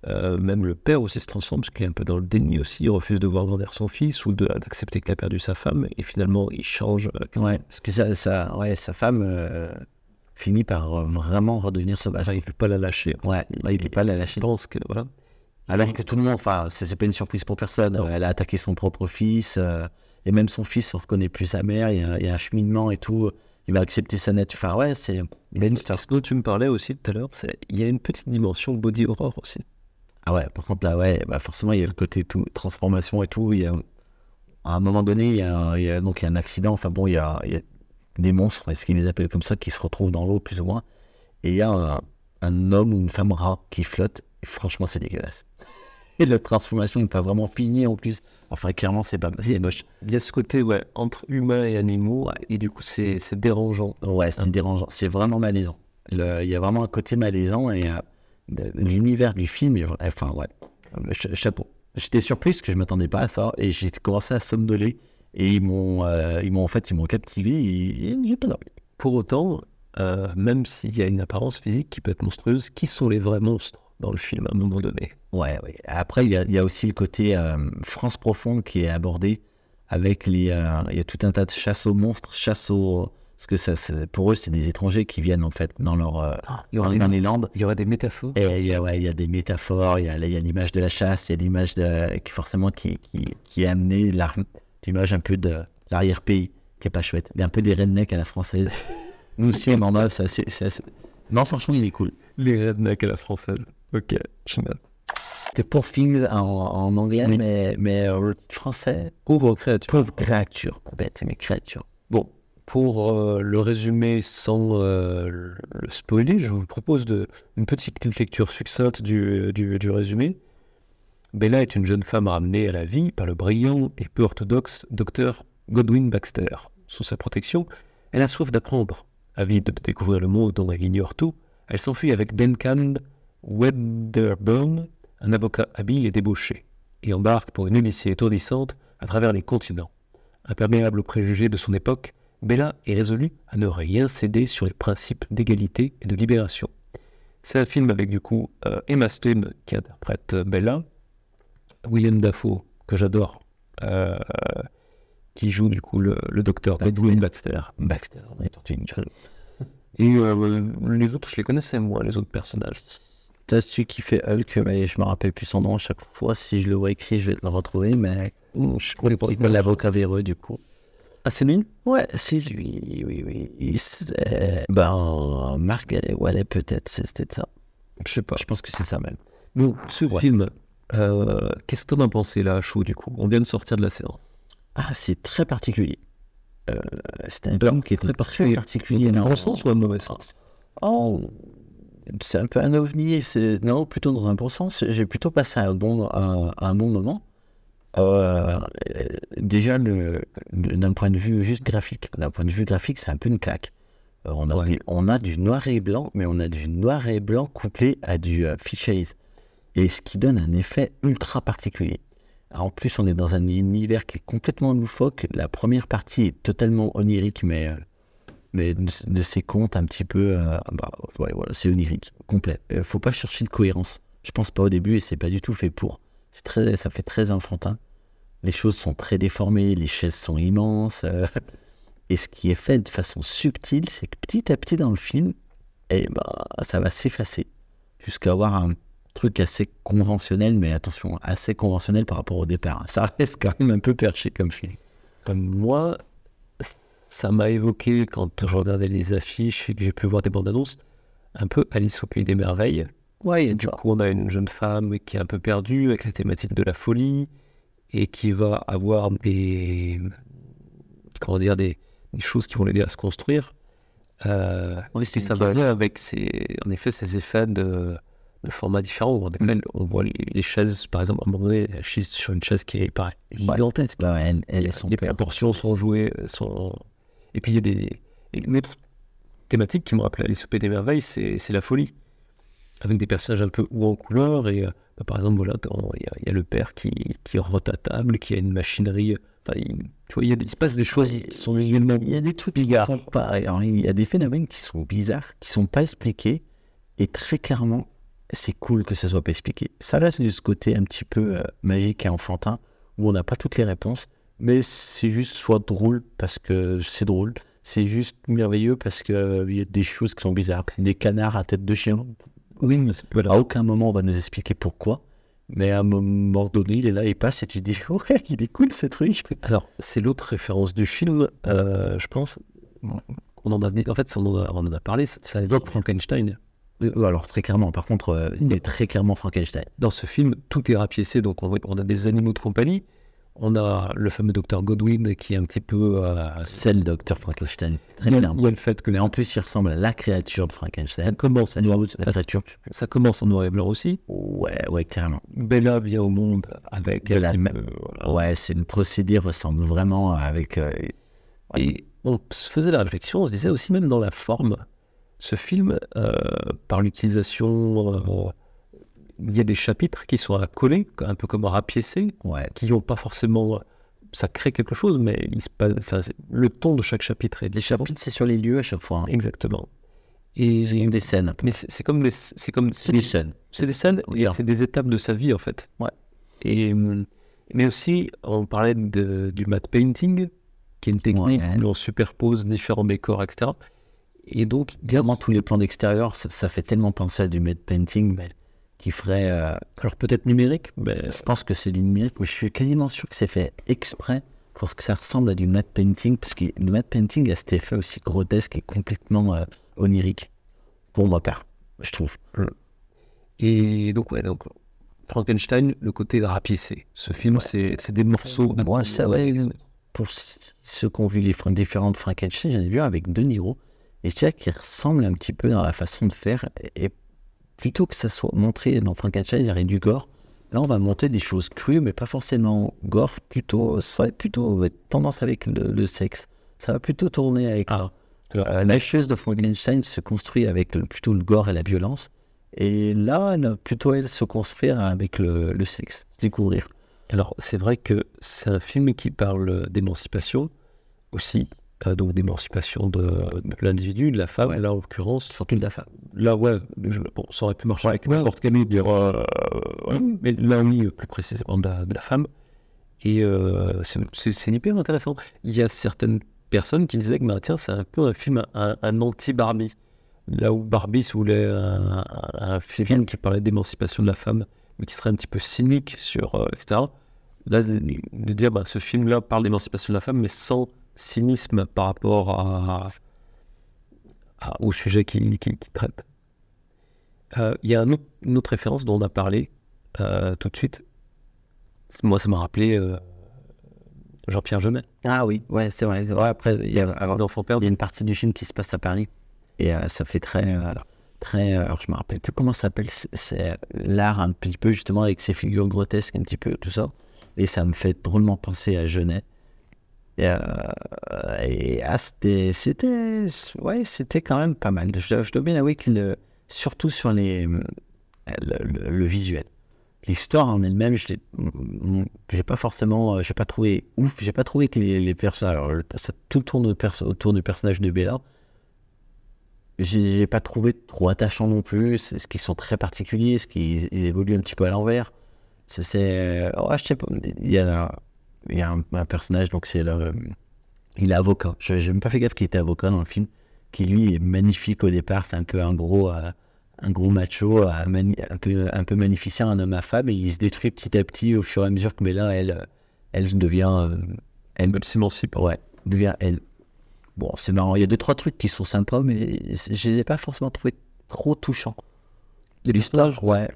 Euh, même le père aussi se transforme, parce qu'il est un peu dans le déni aussi, il refuse de voir grandir son fils ou d'accepter qu'il a perdu sa femme, et finalement il change. euh, Ouais, parce que ça, ça, ouais, sa femme euh, finit par euh, vraiment redevenir sauvage. Enfin, il ne peut pas la lâcher. Ouais, il ne peut pas la lâcher. Je pense que voilà. Alors que tout le monde, enfin, c'est pas une surprise pour personne. Non. Elle a attaqué son propre fils, et même son fils ne reconnaît plus sa mère. Il y, a, il y a un cheminement et tout. Il va accepter sa nature. Enfin, ouais, c'est Ben. Ce dont tu me parlais aussi tout à l'heure, il y a une petite dimension body horror aussi. Ah ouais, par contre, là, ouais, bah forcément, il y a le côté tout, transformation et tout. Il y a, à un moment donné, il y a, il y a- donc, il y a un accident. Enfin bon, il y a, il y a des monstres, est-ce qu'ils les appellent comme ça, qui se retrouvent dans l'eau plus ou moins. Et il y a un, un homme ou une femme rat qui flotte. Et franchement, c'est dégueulasse. Et la transformation n'est pas vraiment finie en plus. Enfin, clairement, c'est pas c'est moche. Il y a ce côté ouais, entre humains et animaux, et du coup c'est c'est dérangeant. Ouais, c'est dérangeant. C'est vraiment malaisant. Le- Il y a vraiment un côté malaisant et euh, l'univers du film, est- enfin, ouais, Euh, ch- chapeau. J'étais surpris parce que je m'attendais pas à ça et j'ai commencé à somnoler et ils m'ont, euh, ils m'ont en fait, ils m'ont captivé et, et j'ai pas dormi. Pour autant, euh, même s'il y a une apparence physique qui peut être monstrueuse, qui sont les vrais monstres dans le film à un moment donné? Ouais, ouais. Après, il y a, il y a aussi le côté euh, France profonde qui est abordé avec les, euh, il y a tout un tas de chasse aux monstres, chasse aux, parce que ça, pour eux, c'est des étrangers qui viennent en fait dans leur, euh, il, y aura dans, des, dans les Landes. il y aura des métaphores. Et il y, a, ouais, il y a des métaphores, il y a, l'image de la chasse, il y a l'image de, qui forcément qui, qui, qui est amenée, l'image un peu de l'arrière-pays, qui est pas chouette. Il y a un peu des rednecks à la française. Nous aussi, on en a, c'est Non, franchement, il est cool. Les rednecks à la française. Ok, je note. C'est Poor Things en, en anglais, Oui. mais, mais euh, français, Pauvre créature. pauvre créature. Bête, mais créature. Bon, pour euh, le résumer sans euh, le le spoiler, je vous propose de, une petite lecture succincte du, du, du résumé. Bella est une jeune femme ramenée à la vie par le brillant et peu orthodoxe docteur Godwin Baxter. Sous sa protection, elle a soif d'apprendre. Avide de découvrir le monde dont elle ignore tout, elle s'enfuit avec Duncan Wedderburn, un avocat habile et débauché, et embarque pour une odyssée étourdissante à travers les continents. Imperméable aux préjugés de son époque, Bella est résolue à ne rien céder sur les principes d'égalité et de libération. C'est un film avec du coup euh, Emma Stone qui interprète Bella, William Dafoe que j'adore, euh, qui joue du coup le, le docteur Baxter. Godwin Baxter. Baxter, on est tortue ninja. Et euh, les autres, je les connaissais moins, les autres personnages. T'as celui qui fait Hulk, mais je me rappelle plus son nom. Chaque fois, si je le vois écrit, je vais le retrouver, mais Je connais pas. l'avocat véreux, du coup. Ah, c'est lui? Ouais, c'est lui, oui, oui. Ben, Marc Wallet, peut-être, c'était ça. Je sais pas. Je pense que c'est ça même. Bon, ce Ouais. film, euh, qu'est-ce que t'en as pensé là, chaud du coup? On vient de sortir de la séance. Ah, c'est très particulier. Euh, c'est un Alors, film qui était très très particulier. particulier. Le bon sens ou dans le mauvais sens Oh, c'est un peu un ovni. C'est non, plutôt dans un bon sens. J'ai plutôt passé un bon, un, un bon moment. Euh, déjà, d'un point de vue juste graphique, d'un point de vue graphique, c'est un peu une claque. Euh, on, a Ouais. du, on a du noir et blanc, mais on a du noir et blanc couplé à du euh, Et ce qui donne un effet ultra particulier. En plus, on est dans un univers qui est complètement loufoque. La première partie est totalement onirique, mais, euh, mais de, ces contes un petit peu. euh, bah, c'est onirique, complet. Euh, faut pas chercher de cohérence. Je pense pas au début et c'est pas du tout fait pour. C'est très, ça fait très enfantin. Les choses sont très déformées, les chaises sont immenses. euh, et ce qui est fait de façon subtile, c'est que petit à petit dans le film, eh ben, ça va s'effacer jusqu'à avoir un truc assez conventionnel, mais attention, assez conventionnel par rapport au départ. Ça reste quand même un peu perché comme film. Comme moi, ça m'a évoqué quand je regardais les affiches et que j'ai pu voir des bandes annonces, un peu Alice au pays des merveilles. Ouais, Du coup, on a une jeune femme qui est un peu perdue avec la thématique de la folie et qui va avoir des, comment dire, des, des choses qui vont l'aider à se construire. Euh, Oui, c'est ça va aller avec ces, en effet ces effets de, de formats différents. On, Mm. on voit les, les chaises, par exemple, à un moment donné, elle sur une chaise qui est pareil, gigantesque. Bah les proportions sont jouées, sont... et puis il y a des et une autre thématique qui me rappelle Alice au Pays des Merveilles, c'est la folie, avec des personnages un peu hauts en couleur, et euh, bah, par exemple, voilà, il y, a- il y a le père qui, qui rote à table, qui a une machinerie, enfin, il, tu vois, il, y a des- il se passe des choses qui sont visuellement Il y a des trucs qui sont pas. alors, il y a des phénomènes qui sont bizarres, qui sont pas expliqués, et très clairement, c'est cool que ça soit pas expliqué. Ça c'est de ce côté un petit peu euh, magique et enfantin, où on n'a pas toutes les réponses, mais c'est juste soit drôle parce que c'est drôle, c'est juste merveilleux parce que euh, il y a des choses qui sont bizarres, des canards à tête de chien. Oui, mais voilà. À aucun moment on va nous expliquer pourquoi. Mais à un moment donné, il est là, il passe et tu dis, ouais, il est cool ce truc. Alors, c'est l'autre référence du film, euh, je pense. On en a, en fait, on en a, on en a parlé, ça, évoque Frankenstein. Euh, Alors, très clairement, par contre, euh, c'est très clairement Frankenstein. Dans ce film, tout est rapiécé, donc on, on a des animaux de compagnie. On a le fameux docteur Godwin qui est un petit peu. euh, C'est le docteur Frankenstein. Très clairement. il y a le fait que Mais en plus, il ressemble à la créature de ça Frankenstein. la créature. ça commence en noir et blanc aussi. Ouais, ouais, clairement. Bella vient au monde avec De la même- voilà. Ouais, c'est le procédé ressemble vraiment avec. euh, Et on se faisait la réflexion, on se disait aussi même dans la forme, ce film, euh, par l'utilisation, euh, il y a des chapitres qui sont à coller, un peu comme rapiécés, ouais. qui n'ont pas forcément... Ça crée quelque chose, mais il se passe, enfin, le ton de chaque chapitre est Les différent. chapitres, c'est sur les lieux à chaque fois. hein. Exactement. Et C'est des scènes. mais c'est comme des, c'est comme C'est des scènes. c'est des scènes et c'est des étapes de sa vie en fait. Ouais. Et mais aussi on parlait de, du matte painting, qui est une technique Ouais. où on superpose différents décors, etc. Et donc Vraiment, tous les plans d'extérieur, ça, ça fait tellement penser à du matte painting, mais qui ferait. euh, alors peut-être numérique, mais Je pense que c'est du numérique, mais je suis quasiment sûr que c'est fait exprès pour que ça ressemble à du matte painting, parce que le matte painting a cet effet aussi grotesque et complètement euh, onirique, pour ma part, je trouve. Et donc, ouais, donc, Frankenstein, le côté rapiécé. Ce film, c'est c'est des morceaux. Moi, ça, ouais, pour ceux qui ont vu les différentes Frankenstein, j'en ai vu un avec De Niro, et je dirais qu'il ressemble un petit peu dans la façon de faire, et plutôt que ça soit montré dans Frankenstein, il y aurait du gore, là on va monter des choses crues, mais pas forcément gore, plutôt, ça va plutôt ouais, tendance avec le, le sexe, ça va plutôt tourner avec ça. Euh, la chose de Frankenstein se construit avec le- plutôt le gore et la violence, et là, elle, plutôt elle se construire avec le, le sexe, découvrir. Alors, c'est vrai que c'est un film qui parle d'émancipation aussi, euh, donc d'émancipation de, de l'individu, de la femme, Ouais. là en l'occurrence. Surtout de la femme. Là, ouais, je- bon, ça aurait pu marcher avec n'importe quel dire, euh, mais là, oui, plus précisément de la, de la femme. Et euh, c'est- hyper intéressant. Il y a certaines personnes qui disaient que, bah, tiens, c'est un peu un film, un, un anti-Barbie. Là où Barbie, voulez, un, un- un film qui parlait d'émancipation de la femme, mais qui serait un petit peu cynique sur, euh, etc. Là, de, de dire, bah, ce film-là parle d'émancipation de la femme, mais sans cynisme par rapport à, à- au sujet qu'il traite. Euh, Il y a un une autre référence dont on a parlé euh, tout de suite. Moi, ça m'a rappelé euh, Jean-Pierre Jeunet, Ah oui, ouais, c'est vrai. Ouais, après, il y a, alors, il y une partie du film qui se passe à Paris. Et ça fait très. euh, très alors, je me rappelle plus comment ça s'appelle. C'est- l'art un petit peu, justement, avec ses figures grotesques, un petit peu, tout ça. Et ça me fait drôlement penser à Genet. Et, euh, et ah, c'était. C'était. Ouais, c'était quand même pas mal. Je, je dois bien avouer que, le- surtout sur les, le, le- le visuel. L'histoire en elle-même, je l'ai mm, j'ai pas forcément, euh, j'ai pas trouvé ouf, j'ai pas trouvé que les, les personnages, alors ça tout tourne perso- autour du personnage de Bella. J'ai pas trouvé trop attachant non plus, ce qui sont très particuliers, ce qui ils évoluent un petit peu à l'envers. C'est, c'est, euh, ouais, je sais pas, il y a, il y a un, un personnage, donc c'est le, il est avocat. Je j'ai même pas fait gaffe qu'il était avocat dans le film, qui lui est magnifique au départ, c'est un peu un gros, euh, un gros macho, euh, mani- un peu, un peu magnificent, un homme à femme, et il se détruit petit à petit au fur et à mesure que Bella, elle, euh, elle devient, euh, elle s'émancipe. Ouais, devient elle. Bon, c'est marrant. Il y a deux, trois trucs qui sont sympas, mais je les ai pas forcément trouvés trop touchants. L'histoire, Ouais.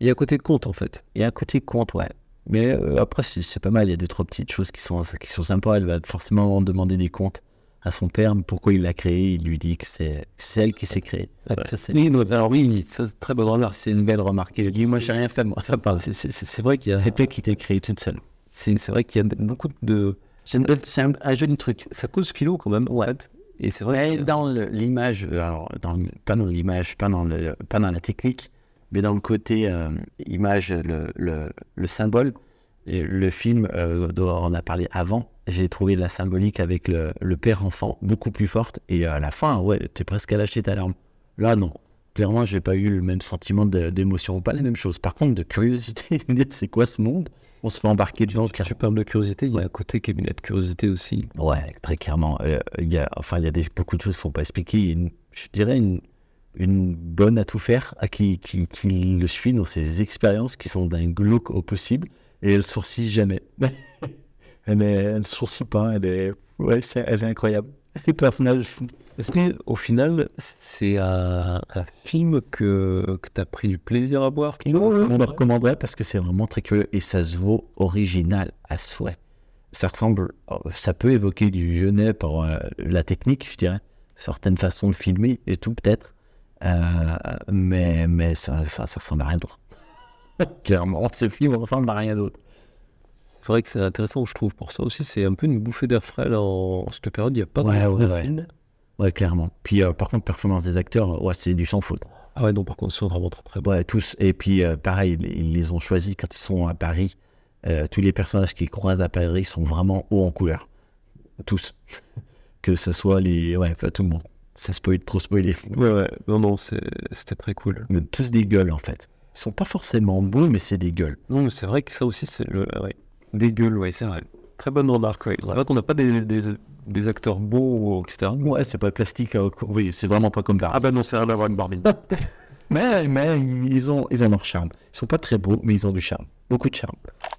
il y a un côté conte en fait. Il y a un côté conte, ouais. Mais euh, après, c'est pas mal. Il y a deux, trois petites choses qui sont, qui sont sympas. Elle va forcément demander des comptes à son père. Pourquoi il l'a créé? Il lui dit que c'est elle qui s'est créée. Ça, Oui, alors oui, c'est très bonne remarque. c'est une belle remarque. Il dit Moi, j'ai rien fait, moi. C'est- vrai qu'il y a, C'est toi qui t'es créée toute seule. c'est vrai qu'il y a beaucoup de, C'est un, un joli truc. ça cause philo quand même. en Ouais. fait. Et c'est vrai. Que- dans l'image, euh, alors dans, le- pas dans l'image, pas dans le, pas dans la technique, mais dans le côté euh, image, le, le, le symbole, et le film euh, dont on a parlé avant, j'ai trouvé la symbolique avec le, le père-enfant beaucoup plus forte. Et à la fin, ouais, t'es presque à lâcher ta larme. Là, non. Clairement, j'ai pas eu le même sentiment d'émotion, pas la même chose. Par contre, de curiosité, c'est quoi ce monde? On se fait embarquer dedans. Quand tu parles de curiosité, il y a un côté cabinet de curiosité aussi. Ouais, très clairement. Euh, Il y a, enfin, il y a des, beaucoup de choses qu'il ne faut pas une- je dirais une, une bonne à tout faire à qui, qui, qui le suit dans ses expériences qui sont d'un glauque au possible et elle sourcille jamais. elle ne sourcille pas. Elle est, ouais, elle est incroyable. Les personnages. Est-ce que au final, c'est un, un film que, que tu as pris du plaisir à voir tu- On le recommanderait parce que c'est vraiment très curieux et ça se vaut original à souhait. Ça ressemble, oh, ça peut évoquer du Genet par euh, la technique, je dirais, certaines façons de filmer et tout peut-être, Euh, mais mais ça, ça, ça ressemble à rien d'autre. Clairement, ce film ressemble à rien d'autre. C'est vrai que c'est intéressant, je trouve, pour ça aussi. C'est un peu une bouffée d'air frais là, en cette période. Il n'y a pas Ouais, de ouais, ouais. film. Ouais, clairement. Puis euh, par contre, performance des acteurs, ouais, c'est du sans faute. Ah ouais, non, par contre, ils sont vraiment très très bons. Ouais, tous. Et puis, euh, pareil, ils, ils les ont choisis quand ils sont à Paris. Tous les personnages qu'ils croisent à Paris sont vraiment hauts en couleur. Tous. que ce soit les. Ouais, enfin, tout le monde. Ça spoil, trop spoilé. Ouais, ouais. Non, non, c'était très cool. Mais tous des gueules, en fait. Ils sont pas forcément beaux, mais c'est des gueules. Non, mais c'est vrai que ça aussi, c'est le. Ouais. Des gueules, ouais, c'est vrai. Très bonne remarque, ouais. C'est vrai qu'on n'a pas des, des, des acteurs beaux, etc. Ouais, c'est pas plastique. euh, oui, c'est vraiment pas comme Paris. Ah bah non, c'est rien d'avoir une Barbie. Mais, mais ils, ont, ils ont leur charme. Ils sont pas très beaux, mais ils ont du charme. Beaucoup de charme.